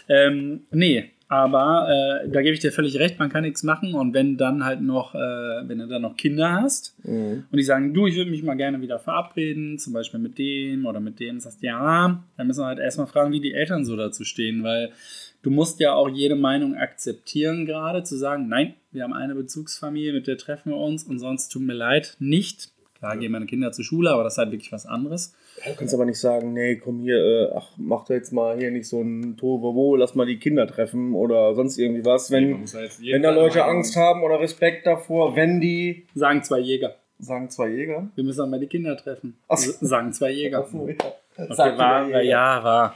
Ähm, nee, aber äh, da gebe ich dir völlig recht, man kann nichts machen und wenn dann halt noch, äh, wenn du dann noch Kinder hast Mhm. und die sagen, du, ich würde mich mal gerne wieder verabreden, zum Beispiel mit dem oder mit dem, sagst ja, dann müssen wir halt erstmal fragen, wie die Eltern so dazu stehen, weil du musst ja auch jede Meinung akzeptieren gerade, zu sagen, nein, wir haben eine Bezugsfamilie, mit der treffen wir uns und sonst tut mir leid, nicht. Klar gehen meine Kinder zur Schule, aber das ist halt wirklich was anderes. Du kannst aber nicht sagen, nee, komm hier, äh, ach, mach doch jetzt mal hier nicht so ein Tohuwabohu, lass mal die Kinder treffen oder sonst irgendwie was. Wenn, muss ja wenn da Leute Angst haben oder Respekt davor, wenn die, Sagen zwei Jäger. sagen zwei Jäger. Wir müssen mal die Kinder treffen. Ach. Sagen zwei Jäger. Ach so, ja. Okay, war, Jäger. ja, war.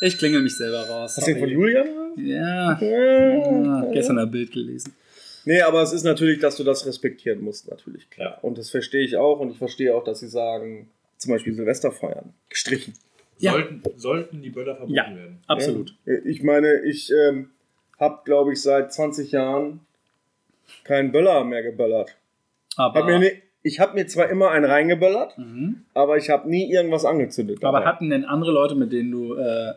Ich klingel mich selber raus. Hast du den von. Julian? Ja. Ja. ja. Gestern ein Bild gelesen. Nee, aber es ist natürlich, dass du das respektieren musst, natürlich, klar. Ja. Und das verstehe ich auch und ich verstehe auch, dass sie sagen, zum Beispiel Silvester feiern. Gestrichen. Ja. Sollten, sollten die Böller verboten Ja. werden. Absolut. Ich meine, ich ähm, habe, glaube ich, seit 20 Jahren keinen Böller mehr geböllert. Hab mir Aber, ne, ich habe mir zwar immer einen reingeböllert, mhm. aber ich habe nie irgendwas angezündet. aber dabei. hatten denn andere Leute, mit denen du. Äh,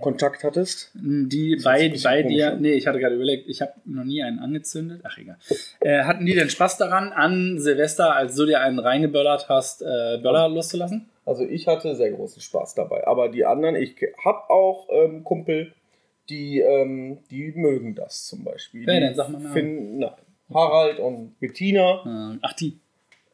Kontakt hattest? Die bei, bei dir, komisch, nee, ich hatte gerade überlegt, ich habe noch nie einen angezündet. Ach egal. Äh, hatten die denn Spaß daran, an Silvester, als du dir einen reingeböllert hast, äh, Böller loszulassen? Also ich hatte sehr großen Spaß dabei. Aber die anderen, ich habe auch ähm, Kumpel, die, ähm, die mögen das zum Beispiel. Wer denn? Sag mal finden, nein, Harald und Bettina. Äh, ach, die.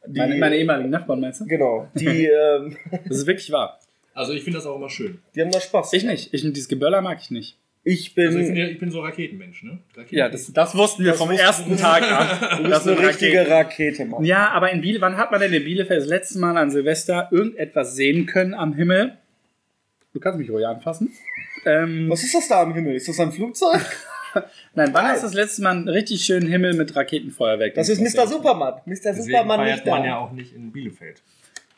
die meine, meine ehemaligen Nachbarn, meinst du? Genau. Die, ähm, das ist wirklich wahr. Also ich finde das auch immer schön. Die haben da Spaß. Ich nicht. Ich, dieses Geböller mag ich nicht. Ich bin. Also ich, ja, ich bin so Raketenmensch, ne? Raketen ja, das, das wussten wir das vom ersten Tag an. Du bist eine richtige Rakete, Rakete Mann. Ja, aber in Bielefeld, wann hat man denn in Bielefeld das letzte Mal an Silvester irgendetwas sehen können am Himmel? Du kannst mich ruhig anfassen. Ähm, Was ist das da am Himmel? Ist das ein Flugzeug? Nein, wann Nein. ist das letzte Mal einen richtig schönen Himmel mit Raketenfeuerwerk? Das ist Mr. Superman. Mr. Superman nicht da. man ja auch nicht in Bielefeld.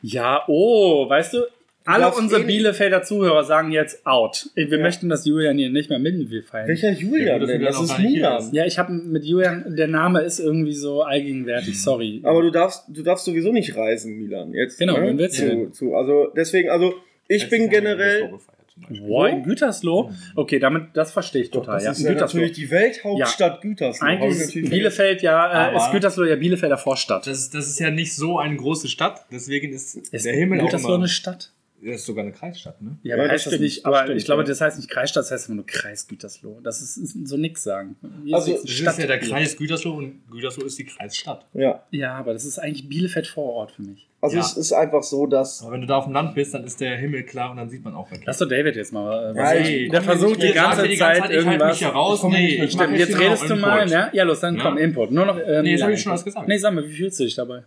Ja, oh, weißt du, alle unsere eh Bielefelder Zuhörer sagen jetzt out. Wir ja. möchten, dass Julian hier nicht mehr Mittelwil feiern. Welcher Julian ja, denn? Das ist Milan. Ja, ich habe mit Julian, der Name ist irgendwie so allgegenwärtig, sorry. Aber du darfst, du darfst sowieso nicht reisen, Milan. Jetzt, genau, ne? wenn wir zu, zu, Also deswegen, also ich bin generell. Boah, in Gütersloh? Okay, damit, das verstehe ich total. das ja. ist ja natürlich die Welthauptstadt ja. Gütersloh. Eigentlich ist Bielefeld ja, äh, ist Gütersloh ja Bielefelder Vorstadt. Das, das ist ja nicht so eine große Stadt, deswegen ist, ist der Himmel Gütersloh auch immer, eine Stadt? Das ist sogar eine Kreisstadt, ne? Ja, aber ja, heißt das nicht, aber stimmt, ich glaube, das heißt nicht Kreisstadt, das heißt immer nur Kreis Gütersloh. Das ist, ist so nix sagen. Hier also, ist das ist ja der Kreis Gütersloh und Gütersloh ist die Kreisstadt. Ja. Ja, aber das ist eigentlich Bielefeld Vorort für mich. Also, ja. es ist einfach so, dass. Aber wenn du da auf dem Land bist, dann ist der Himmel klar und dann sieht man auch wirklich. Lass doch David jetzt mal. Äh, ja, ich, der versucht die ganze, die ganze Zeit, ich irgendwas. Mich hier raus. Ich nee, ich stimmt, jetzt redest du mal, ja? Ja, los, dann komm, Input. Nur noch. Ähm, nee, jetzt habe ich schon was gesagt. Nee, sag mal, wie fühlst du dich dabei?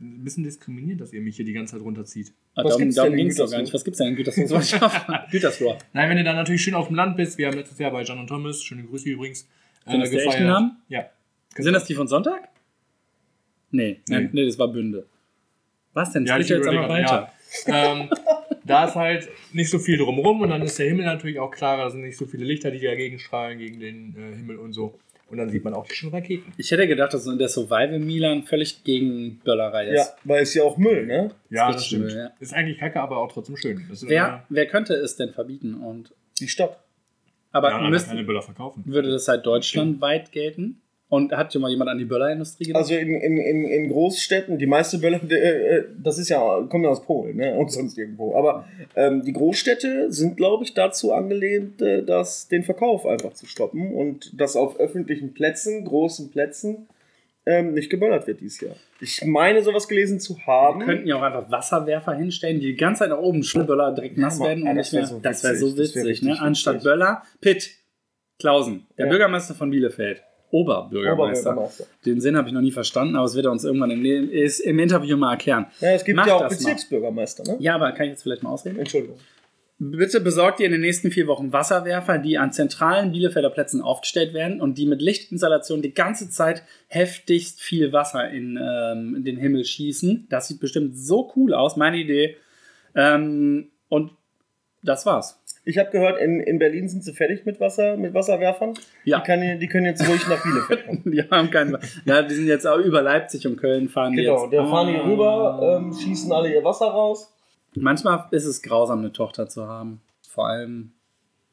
Ein bisschen diskriminiert, dass ihr mich hier die ganze Zeit runterzieht. Ah, Was darum darum ging es doch gar nicht. Was gibt es denn in Gütersloh? Gütersloh. Nein, wenn du dann natürlich schön auf dem Land bist, wir haben letztes Jahr bei John und Thomas, schöne Grüße übrigens, äh, Sind das gefeiert. die echten Namen? Ja. Sind das die von Sonntag? Nee, nee, nee das war Bünde. Was denn? Ja, jetzt einmal weiter. Ja. ähm, da ist halt nicht so viel drumherum und dann ist der Himmel natürlich auch klarer, da sind nicht so viele Lichter, die dagegen strahlen, gegen den äh, Himmel und so. Und dann sieht man auch die schönen Raketen. Ich hätte gedacht, dass der Survival Milan völlig gegen Böllerei ist. Ja, weil es ja auch Müll, ne? Ja, das, das stimmt. Müll, ja. Ist eigentlich kacke, aber auch trotzdem schön. Wer, wer könnte es denn verbieten? Und die Stadt. Aber ja, müsst, keine Böller verkaufen. Würde das halt deutschlandweit gelten? Und hat schon mal jemand an die Böllerindustrie gedacht? Also in, in, in, in Großstädten, die meisten Böller, äh, äh, das ist ja, kommen ja aus Polen ne? und sonst irgendwo. Aber ähm, die Großstädte sind, glaube ich, dazu angelehnt, äh, das, den Verkauf einfach zu stoppen und dass auf öffentlichen Plätzen, großen Plätzen, ähm, nicht geböllert wird dieses Jahr. Ich meine, sowas gelesen zu haben. Wir könnten ja auch einfach Wasserwerfer hinstellen, die die ganze Zeit nach oben Böller direkt nass ja, werden. und das wäre so, das wär so witzig. Ne? Anstatt Böller, Pitt, Klausen, der ja. Bürgermeister von Bielefeld Oberbürgermeister. Oberbürgermeister. Den Sinn habe ich noch nie verstanden, aber es wird er uns irgendwann im, im Interview mal erklären. Ja, es gibt Macht ja auch Bezirksbürgermeister, ne? Ja, aber kann ich jetzt vielleicht mal ausreden? Entschuldigung. Bitte besorgt ihr in den nächsten vier Wochen Wasserwerfer, die an zentralen Bielefelder Plätzen aufgestellt werden und die mit Lichtinstallation die ganze Zeit heftigst viel Wasser in, ähm, in den Himmel schießen. Das sieht bestimmt so cool aus, meine Idee. Ähm, und das war's. Ich habe gehört, in, in Berlin sind sie fertig mit Wasser, mit Wasserwerfern. Ja. Die, kann, die können jetzt ruhig nach Bielefeld kommen. die haben keinen. Ja, die sind jetzt auch über Leipzig und Köln fahren genau, die jetzt. Genau, der fahren hier rüber, ähm, schießen alle ihr Wasser raus. Manchmal ist es grausam, eine Tochter zu haben. Vor allem.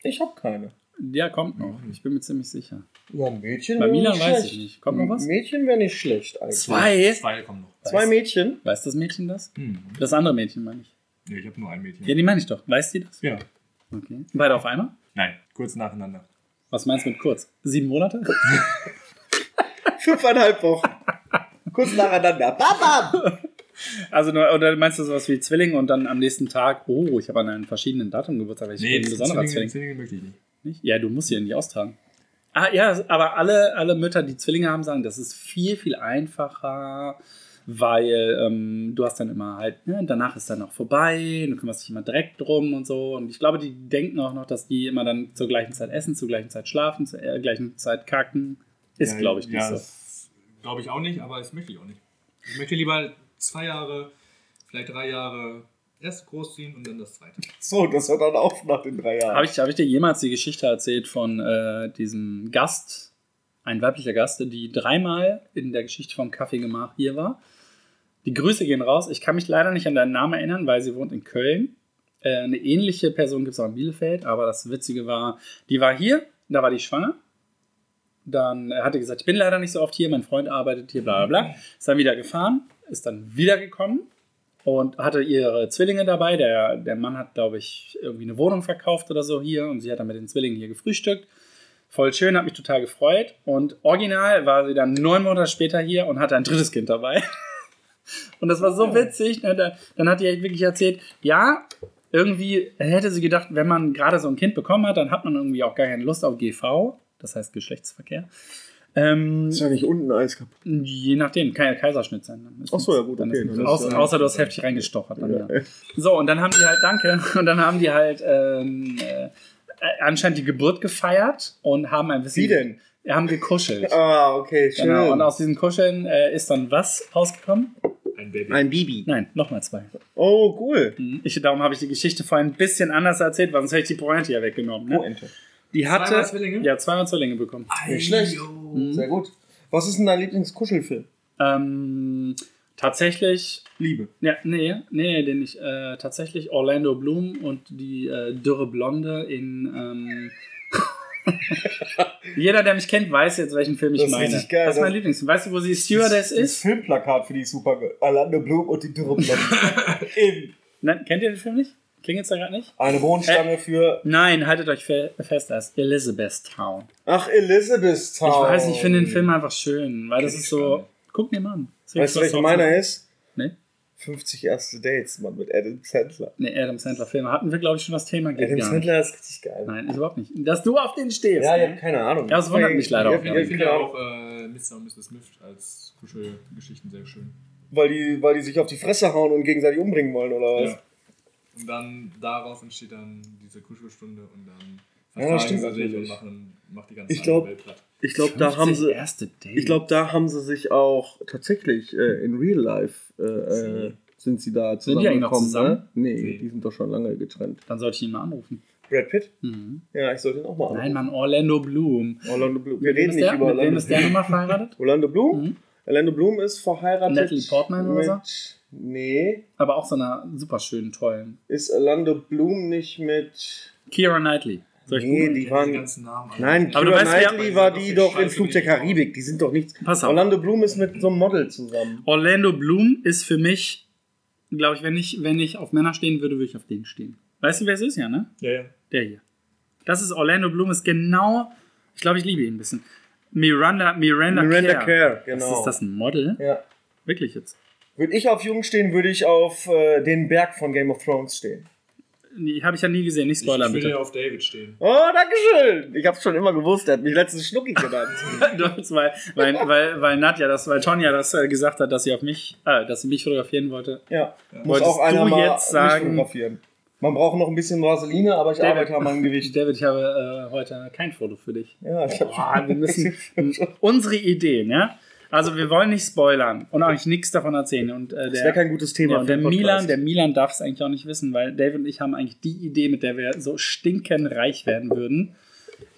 Ich habe keine. Ja, kommt noch. Ich bin mir ziemlich sicher. Ja, ein Mädchen. Bei Milan weiß schlecht. ich nicht. Kommt noch was? Mädchen wäre nicht schlecht eigentlich. Zwei? Zwei kommen noch. Zwei Mädchen? Weiß das Mädchen das? Mhm. Das andere Mädchen meine ich. Nee, ich habe nur ein Mädchen. Ja, die meine ich doch. Weiß die das? Ja. Okay. Beide auf einmal? Nein, kurz nacheinander. Was meinst du mit kurz? Sieben Monate? Fünfeinhalb Wochen. kurz nacheinander. Bam, bam. Also, oder meinst du sowas wie Zwilling und dann am nächsten Tag, oh, ich habe an einem verschiedenen Datum Geburtstag, ich nee, bin ein besonderer Zwilling. Zwillinge möchte ich nicht. nicht. Ja, du musst sie ja nicht austragen. Ah, ja, aber alle, alle Mütter, die Zwillinge haben, sagen, das ist viel, viel einfacher weil ähm, du hast dann immer halt, ne, danach ist dann auch vorbei, du kümmerst dich immer direkt drum und so. Und ich glaube, die denken auch noch, dass die immer dann zur gleichen Zeit essen, zur gleichen Zeit schlafen, zur äh, gleichen Zeit kacken. Ist, ja, glaube ich, nicht ja, so. Glaube ich auch nicht, aber das möchte ich auch nicht. Ich möchte lieber zwei Jahre, vielleicht drei Jahre erst großziehen und dann das zweite. So, das hört dann auf nach den drei Jahren. Habe ich, hab ich dir jemals die Geschichte erzählt von äh, diesem Gast, ein weiblicher Gast, die dreimal in der Geschichte vom Kaffeegemach hier war? Die Grüße gehen raus. Ich kann mich leider nicht an deinen Namen erinnern, weil sie wohnt in Köln. Äh, eine ähnliche Person gibt es auch in Bielefeld, aber das Witzige war, die war hier, da war die schwanger. Dann äh, hat die gesagt, ich bin leider nicht so oft hier, mein Freund arbeitet hier, bla bla bla. Ist dann wieder gefahren, ist dann wiedergekommen und hatte ihre Zwillinge dabei. Der, der Mann hat, glaube ich, irgendwie eine Wohnung verkauft oder so hier und sie hat dann mit den Zwillingen hier gefrühstückt. Voll schön, hat mich total gefreut. Und original war sie dann neun Monate später hier und hatte ein drittes Kind dabei. Und das war so witzig. Ne? Dann hat die halt wirklich erzählt, ja, irgendwie hätte sie gedacht, wenn man gerade so ein Kind bekommen hat, dann hat man irgendwie auch gar keine Lust auf GV, das heißt Geschlechtsverkehr. Ähm, ist ja nicht unten alles kaputt. Je nachdem, kann ja Kaiserschnitt sein. Ach so, ja gut, okay. Dann außer, außer du hast heftig reingestochert. Dann, ja. So, und dann haben die halt, danke, und dann haben die halt ähm, äh, anscheinend die Geburt gefeiert und haben ein bisschen... Wie denn? haben gekuschelt. Ah, okay, schön. Genau, und aus diesem Kuscheln äh, ist dann was rausgekommen? Ein Baby. Ein Baby. Nein, nochmal zwei. Oh, cool. Mhm. Ich, darum habe ich die Geschichte vorhin ein bisschen anders erzählt, weil sonst hätte ich die Pointe ja weggenommen. Ne? Pointe. Die hatte. Zweimal Zwillinge? Ja, zweimal Zwillinge bekommen. Nicht schlecht. Mhm. Sehr gut. Was ist denn dein Lieblingskuschelfilm? Ähm, tatsächlich. Liebe. Ja, nee, nee, den ich. Äh, tatsächlich Orlando Bloom und die äh, dürre Blonde in. Ähm, Jeder, der mich kennt, weiß jetzt, welchen Film ich das meine. Ist geil, das ist mein Lieblingsfilm. Weißt du, wo sie Stewardess ist? Das Filmplakat für die super Orlando Bloom und die Dürre In. Nein, kennt ihr den Film nicht? Klingt jetzt da gerade nicht? Eine Wohnstange äh, für. Nein, haltet euch fest, das ist Elizabethtown. Ach, Elizabethtown. Ich weiß, ich finde den Film einfach schön, weil das ist so. Guck mir mal an. Weißt du, welcher meiner ist? Nee. 50 erste Dates, Mann, mit Adam Sandler. Ne, Adam Sandler Filme. Hatten wir, glaube ich, schon das Thema. Geht Adam Sandler ist richtig geil. Nein, ist überhaupt nicht. Dass du auf den stehst. Ja, ne? ich habe keine Ahnung. Ja, das wundert mich leider auch. Ich finde ja auch äh, Mr. und Mrs. Smith als Kuschelgeschichten sehr schön. Weil die, weil die sich auf die Fresse hauen und gegenseitig umbringen wollen, oder was? Ja. Und dann daraus entsteht dann diese Kuschelstunde und dann ja, stimmt sie sich und machen, macht die ganze ich glaub, Welt platt. Ich glaube, da haben sie. Ich glaube, da haben sie sich auch tatsächlich äh, in Real Life äh, sind sie da zusammengekommen. Sind die eigentlich noch zusammen? Ne? Nee, nee, die sind doch schon lange getrennt. Dann sollte ich ihn mal anrufen. Brad Pitt? Mhm. Ja, ich sollte ihn auch mal anrufen. Nein, Mann, Orlando Bloom. Orlando Bloom. Wir reden nicht der? über Orlando Mit wem ist der nochmal verheiratet? Orlando Bloom? Mhm. Orlando Bloom ist verheiratet. Natalie Portman oder so? Nee. Aber auch so einer super schönen, tollen. Ist Orlando Bloom nicht mit. Kira Knightley. Soll ich nee, die waren. Die ganzen Namen, Nein, aber Kira Knightley war die doch in Flug der Karibik. Die sind doch nicht. Pass auf. Orlando Bloom ist mit so einem Model zusammen. Orlando Bloom ist für mich glaube ich, wenn ich, wenn ich auf Männer stehen würde, würde ich auf den stehen. Weißt du, wer es ist, ja, ne? Ja, ja. Der hier. Das ist Orlando Bloom, ist genau, ich glaube, ich liebe ihn ein bisschen. Miranda, Miranda, Miranda Kerr. Kerr genau. Was ist das, ein Model? Ja. Wirklich jetzt? Würde ich auf Jung stehen, würde ich auf äh, den Berg von Game of Thrones stehen. Nee, habe ich ja nie gesehen, nicht spoilern bitte. Ich will ja auf David stehen. Oh, danke schön. Ich habe schon immer gewusst, er hat mich letztens Schnucki genannt. weil, weil, weil, weil Nadja das, weil Tonja das äh, gesagt hat, dass sie auf mich, äh, dass sie mich fotografieren wollte. Ja, ja. muss auch einer du mal jetzt sagen, fotografieren. Man braucht noch ein bisschen Vaseline, aber ich David, arbeite an meinem Gewicht. David, ich habe äh, heute kein Foto für dich. Ja, ich habe oh, Wir müssen unsere Ideen, ja. Also wir wollen nicht spoilern und eigentlich nichts davon erzählen. Und, äh, das wäre kein gutes Thema. Ja, der, Milan, der Milan darf es eigentlich auch nicht wissen, weil David und ich haben eigentlich die Idee, mit der wir so stinkend reich werden würden.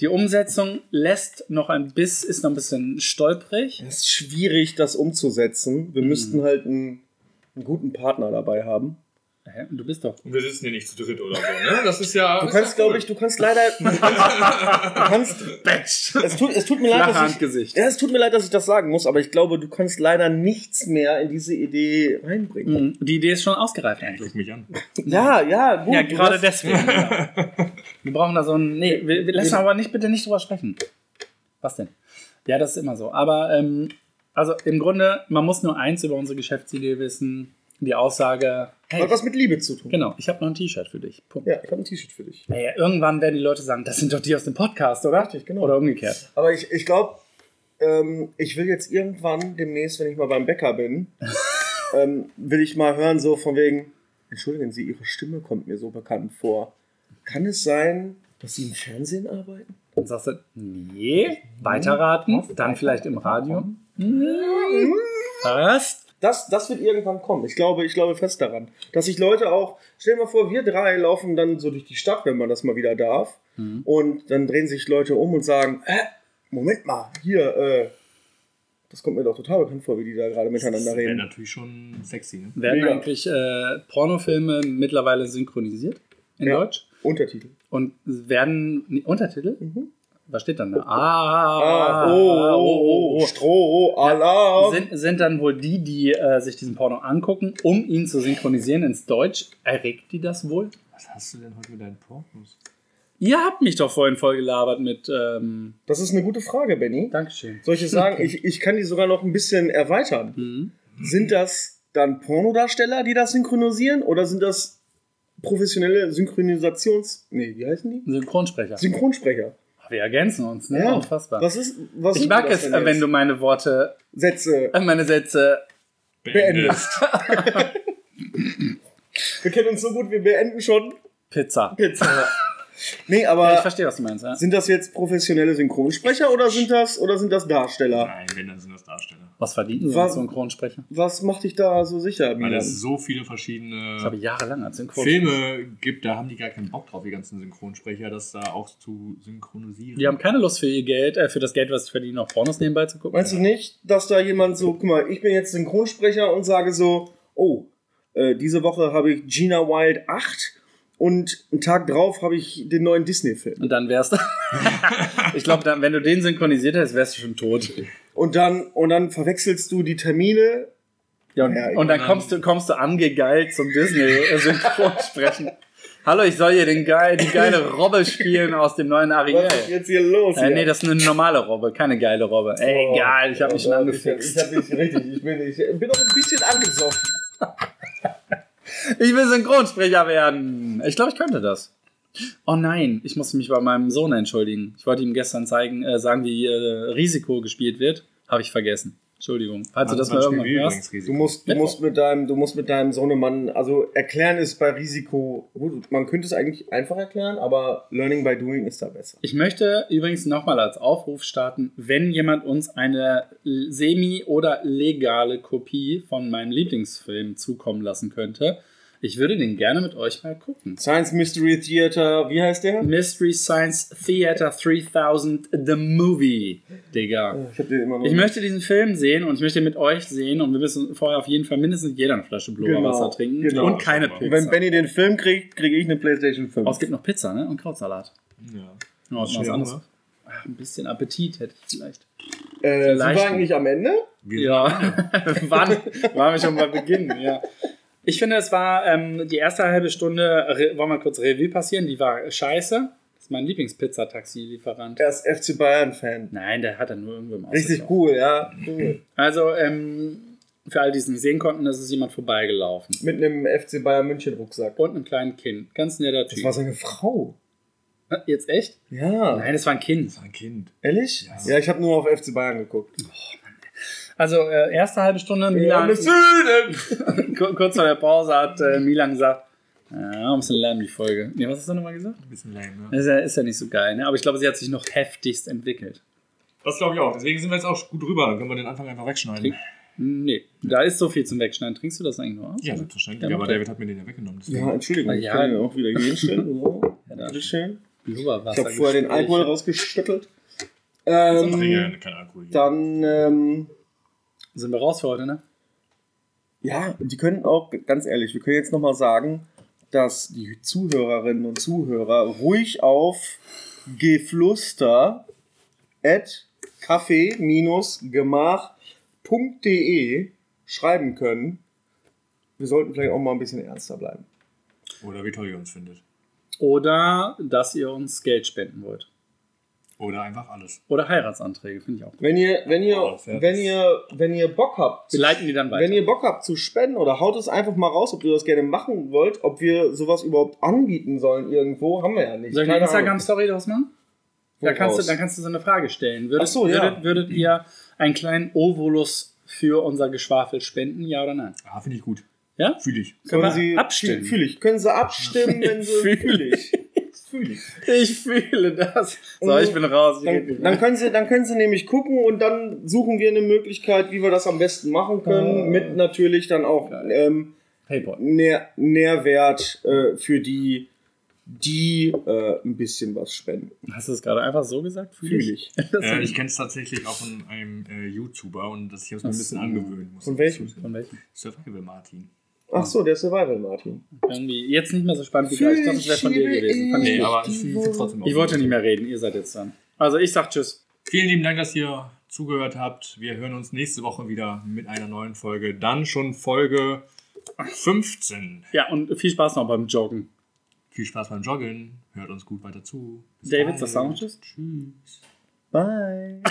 Die Umsetzung lässt noch ein bisschen, ist noch ein bisschen stolprig. Es ist schwierig, das umzusetzen. Wir mhm. müssten halt einen, einen guten Partner dabei haben. Hä? Du bist doch. Und wir sitzen hier nicht zu dritt oder so, ne? Das ist ja. Du kannst, glaube ich, du kannst leider. Du kannst. Du kannst es, tut, es tut mir leid, dass ich, ja, es tut mir leid, dass ich das sagen muss, aber ich glaube, du kannst leider nichts mehr in diese Idee reinbringen. Mhm. Die Idee ist schon ausgereift eigentlich. mich an. Ja, ja, gut. Ja, gerade deswegen. ja. Wir brauchen da so ein. Nee, wir, wir lassen aber nicht bitte nicht drüber sprechen. Was denn? Ja, das ist immer so. Aber ähm, also im Grunde, man muss nur eins über unsere Geschäftsidee wissen die Aussage. Hey, Hat was mit Liebe zu tun. Genau, ich habe noch ein T-Shirt für dich. Punkt. Ja, ich habe ein T-Shirt für dich. Naja, irgendwann werden die Leute sagen, das sind doch die aus dem Podcast, oder? Richtig, genau. Oder umgekehrt. Aber ich, ich glaube, ähm, ich will jetzt irgendwann demnächst, wenn ich mal beim Bäcker bin, ähm, will ich mal hören, so von wegen, entschuldigen Sie, Ihre Stimme kommt mir so bekannt vor. Kann es sein, dass Sie im Fernsehen arbeiten? Dann sagst du, nee, weiterraten, dann vielleicht im Radio. Fast. Das, das wird irgendwann kommen. Ich glaube, ich glaube fest daran. Dass sich Leute auch, stell dir mal vor, wir drei laufen dann so durch die Stadt, wenn man das mal wieder darf. Mhm. Und dann drehen sich Leute um und sagen, äh, Moment mal, hier, äh, das kommt mir doch total bekannt vor, wie die da gerade miteinander reden. Das wäre natürlich schon sexy, ne? Werden Mega. eigentlich äh, Pornofilme mittlerweile synchronisiert? in Ja. Deutsch. Untertitel. Und werden nee, Untertitel? Mhm. Was steht dann da? Ah, Ah, oh, oh, oh, Stroh, Alarm. Sind, sind dann wohl die, die äh, sich diesen Porno angucken, um ihn zu synchronisieren ins Deutsch? Erregt die das wohl? Was hast du denn heute mit deinen Pornos? Ihr habt mich doch vorhin voll gelabert mit. Ähm, Das ist eine gute Frage, Benny. Dankeschön. Soll ich sagen, ich, ich kann die sogar noch ein bisschen erweitern. Mhm. Sind das dann Pornodarsteller, die das synchronisieren? Oder sind das professionelle Synchronisations... Nee, wie heißen die? Synchronsprecher. Synchronsprecher. Wir ergänzen uns, ne? Ja. Unfassbar. Was ist... Was ich mag es, wenn jetzt? du meine Worte, Sätze äh, meine Sätze. beendest. wir kennen uns so gut, wir beenden schon Pizza. Pizza. Nee, Ja, aber ich verstehe, was du meinst. Ja. sind das jetzt professionelle Synchronsprecher oder sind das, oder sind das Darsteller? Nein, wenn, dann sind das Darsteller. Was verdienen sie Was- als Synchronsprecher? Was macht dich da so sicher, Weil es so viele Das habe verschiedene ich jahrelang als. Filme gibt, da haben die gar keinen Bock drauf, die ganzen Synchronsprecher, das da auch zu synchronisieren. Die haben keine Lust für ihr Geld, äh, für das Geld, was sie verdienen, noch Pornos nebenbei zu gucken. Meinst du nicht, dass da jemand so, guck mal, ich bin jetzt Synchronsprecher und sage so, oh, äh, diese Woche habe ich Gina Wild 8 und einen Tag drauf habe ich den neuen Disney-Film. Und dann wärst du. ich glaube, wenn du den synchronisiert hättest, wärst du schon tot. Und dann, und dann verwechselst du die Termine. Ja, und, Ja, und dann kommst du, kommst du angegeilt zum Disney-Synchronsprechen. Hallo, ich soll hier den geil, die geile Robbe spielen aus dem neuen Ariel. Was ist jetzt hier los? Äh, hier? nee, das ist eine normale Robbe, keine geile Robbe. Ey, Oh, egal, ich habe mich schon angefixt. Ich, hab mich richtig, ich bin, ich bin auch ein bisschen angesoffen. Ich will Synchronsprecher werden. Ich glaube, ich könnte das. Oh nein, ich musste mich bei meinem Sohn entschuldigen. Ich wollte ihm gestern zeigen, äh, sagen, wie äh, Risiko gespielt wird. Habe ich vergessen. Entschuldigung. Falls du das mal irgendwann hörst. Du musst, du musst mit deinem, du musst mit deinem Sohnemann, also erklären ist bei Risiko, gut, man könnte es eigentlich einfach erklären, aber Learning by Doing ist da besser. Ich möchte übrigens nochmal als Aufruf starten, wenn jemand uns eine semi- oder legale Kopie von meinem Lieblingsfilm zukommen lassen könnte. Ich würde den gerne mit euch mal gucken. Science Mystery Theater, wie heißt der? Mystery Science Theater 3000 The Movie, Digga. Ich hab den immer noch. Ich möchte diesen Film sehen und ich möchte ihn mit euch sehen und wir müssen vorher auf jeden Fall mindestens jeder eine Flasche Blubberwasser Genau, trinken genau. und keine Und Pizza. Wenn Benny den Film kriegt, kriege ich eine PlayStation 5. oh, es gibt noch Pizza, ne? Und Krautsalat. Ja. Ja, und Schön, was anderes. Ach, ein bisschen Appetit hätte ich vielleicht. äh, sind Vielleicht- wir eigentlich am Ende? Ja, waren, waren wir schon bei Beginn, ja. Ich finde, es war ähm, die erste halbe Stunde, wollen wir kurz Revue passieren, die war scheiße. Das ist mein Lieblingspizza-Taxi-Lieferant. Er ist FC Bayern-Fan. Nein, der hat er nur irgendwo im Richtig Ausland. cool, ja. Cool. Also, ähm, für alle, die es nicht sehen konnten, das ist jemand vorbeigelaufen. Mit einem FC Bayern München-Rucksack. Und einem kleinen Kind. Ganz netter Das Typ. war seine Frau. Jetzt echt? Ja. Nein, das war ein Kind. Das war ein Kind. Ehrlich? Ja, ich habe nur auf FC Bayern geguckt. Also, äh, erste halbe Stunde, Milan, Süden! Kur- kurz vor der Pause hat äh, Milan gesagt, ja, ein bisschen lärm die Folge. Nee, was hast du nochmal gesagt? Ein bisschen lame, ne? Ist ja, ist ja nicht so geil, ne? Aber ich glaube, sie hat sich noch heftigst entwickelt. Das glaube ich auch. Deswegen sind wir jetzt auch gut drüber. Dann können wir den Anfang einfach wegschneiden. Nee, da ist so viel zum Wegschneiden. Trinkst du das eigentlich nur aus? Ja, selbstverständlich. Ja, Ja, aber. David hat mir den ja weggenommen. deswegen- Ja, Entschuldigung, ich Ja. kann ihn auch wieder. So. Ja, Bitteschön. Ich habe vorher den Alkohol rausgeschüttelt. Ich ja Ähm, keinen Alkohol. hier. dann, ähm, Sind wir raus für heute, ne? ja, die können auch, ganz ehrlich, wir können jetzt nochmal sagen, dass die Zuhörerinnen und Zuhörer ruhig auf gefluster at kaffee-gemach.de schreiben können. Wir sollten vielleicht auch mal ein bisschen ernster bleiben. Oder wie toll ihr uns findet. Oder dass ihr uns Geld spenden wollt. Oder einfach alles. Oder Heiratsanträge, finde ich auch. Wenn ihr, wenn ihr, Oh, wenn ihr, wenn ihr Bock habt, Wir leiten die dann weiter. wenn ihr Bock habt zu spenden oder haut es einfach mal raus, ob ihr das gerne machen wollt, ob wir sowas überhaupt anbieten sollen irgendwo, haben wir ja nicht. Soll ich eine. Instagram-Story daraus machen? Da kannst, du, dann kannst du so eine Frage stellen. Würdet, Ach so, ja. würdet, würdet ihr einen kleinen Ovolus für unser Geschwafel spenden, ja oder nein? Ah, finde ich gut. Ja? Fühle ich. Können Können wir Sie abstimmen? Fühle ich. Können Sie abstimmen, wenn Sie. Fühl Fühle ich. Fühle ich. Ich fühle das. So, ich bin raus. Ich Dann, dann, können Sie, dann können Sie nämlich gucken und dann suchen wir eine Möglichkeit, wie wir das am besten machen können, mit natürlich dann auch ähm. Nähr, Nährwert äh, für die, die äh, ein bisschen was spenden. Hast du das gerade einfach so gesagt? Fühle ich. Das Äh, ich kenne es tatsächlich auch von einem äh, YouTuber und das ich habe es mir ein bisschen angewöhnt. muss ich welchem? Von welchem? Survival Martin. Ach so, der Survival Martin. Irgendwie jetzt nicht mehr so spannend wie gleich. Ich dachte, das wäre von dir gewesen. Fand Nee, aber ich finde trotzdem Ich wollte nicht mehr reden, ihr seid jetzt dran. Also ich sag Tschüss. Vielen lieben Dank, dass ihr zugehört habt. Wir hören uns nächste Woche wieder mit einer neuen Folge. Dann schon Folge 15. Ja, und viel Spaß noch beim Joggen. Viel Spaß beim Joggen. Hört uns gut weiter zu. Bis David, noch Tschüss? Tschüss. Bye.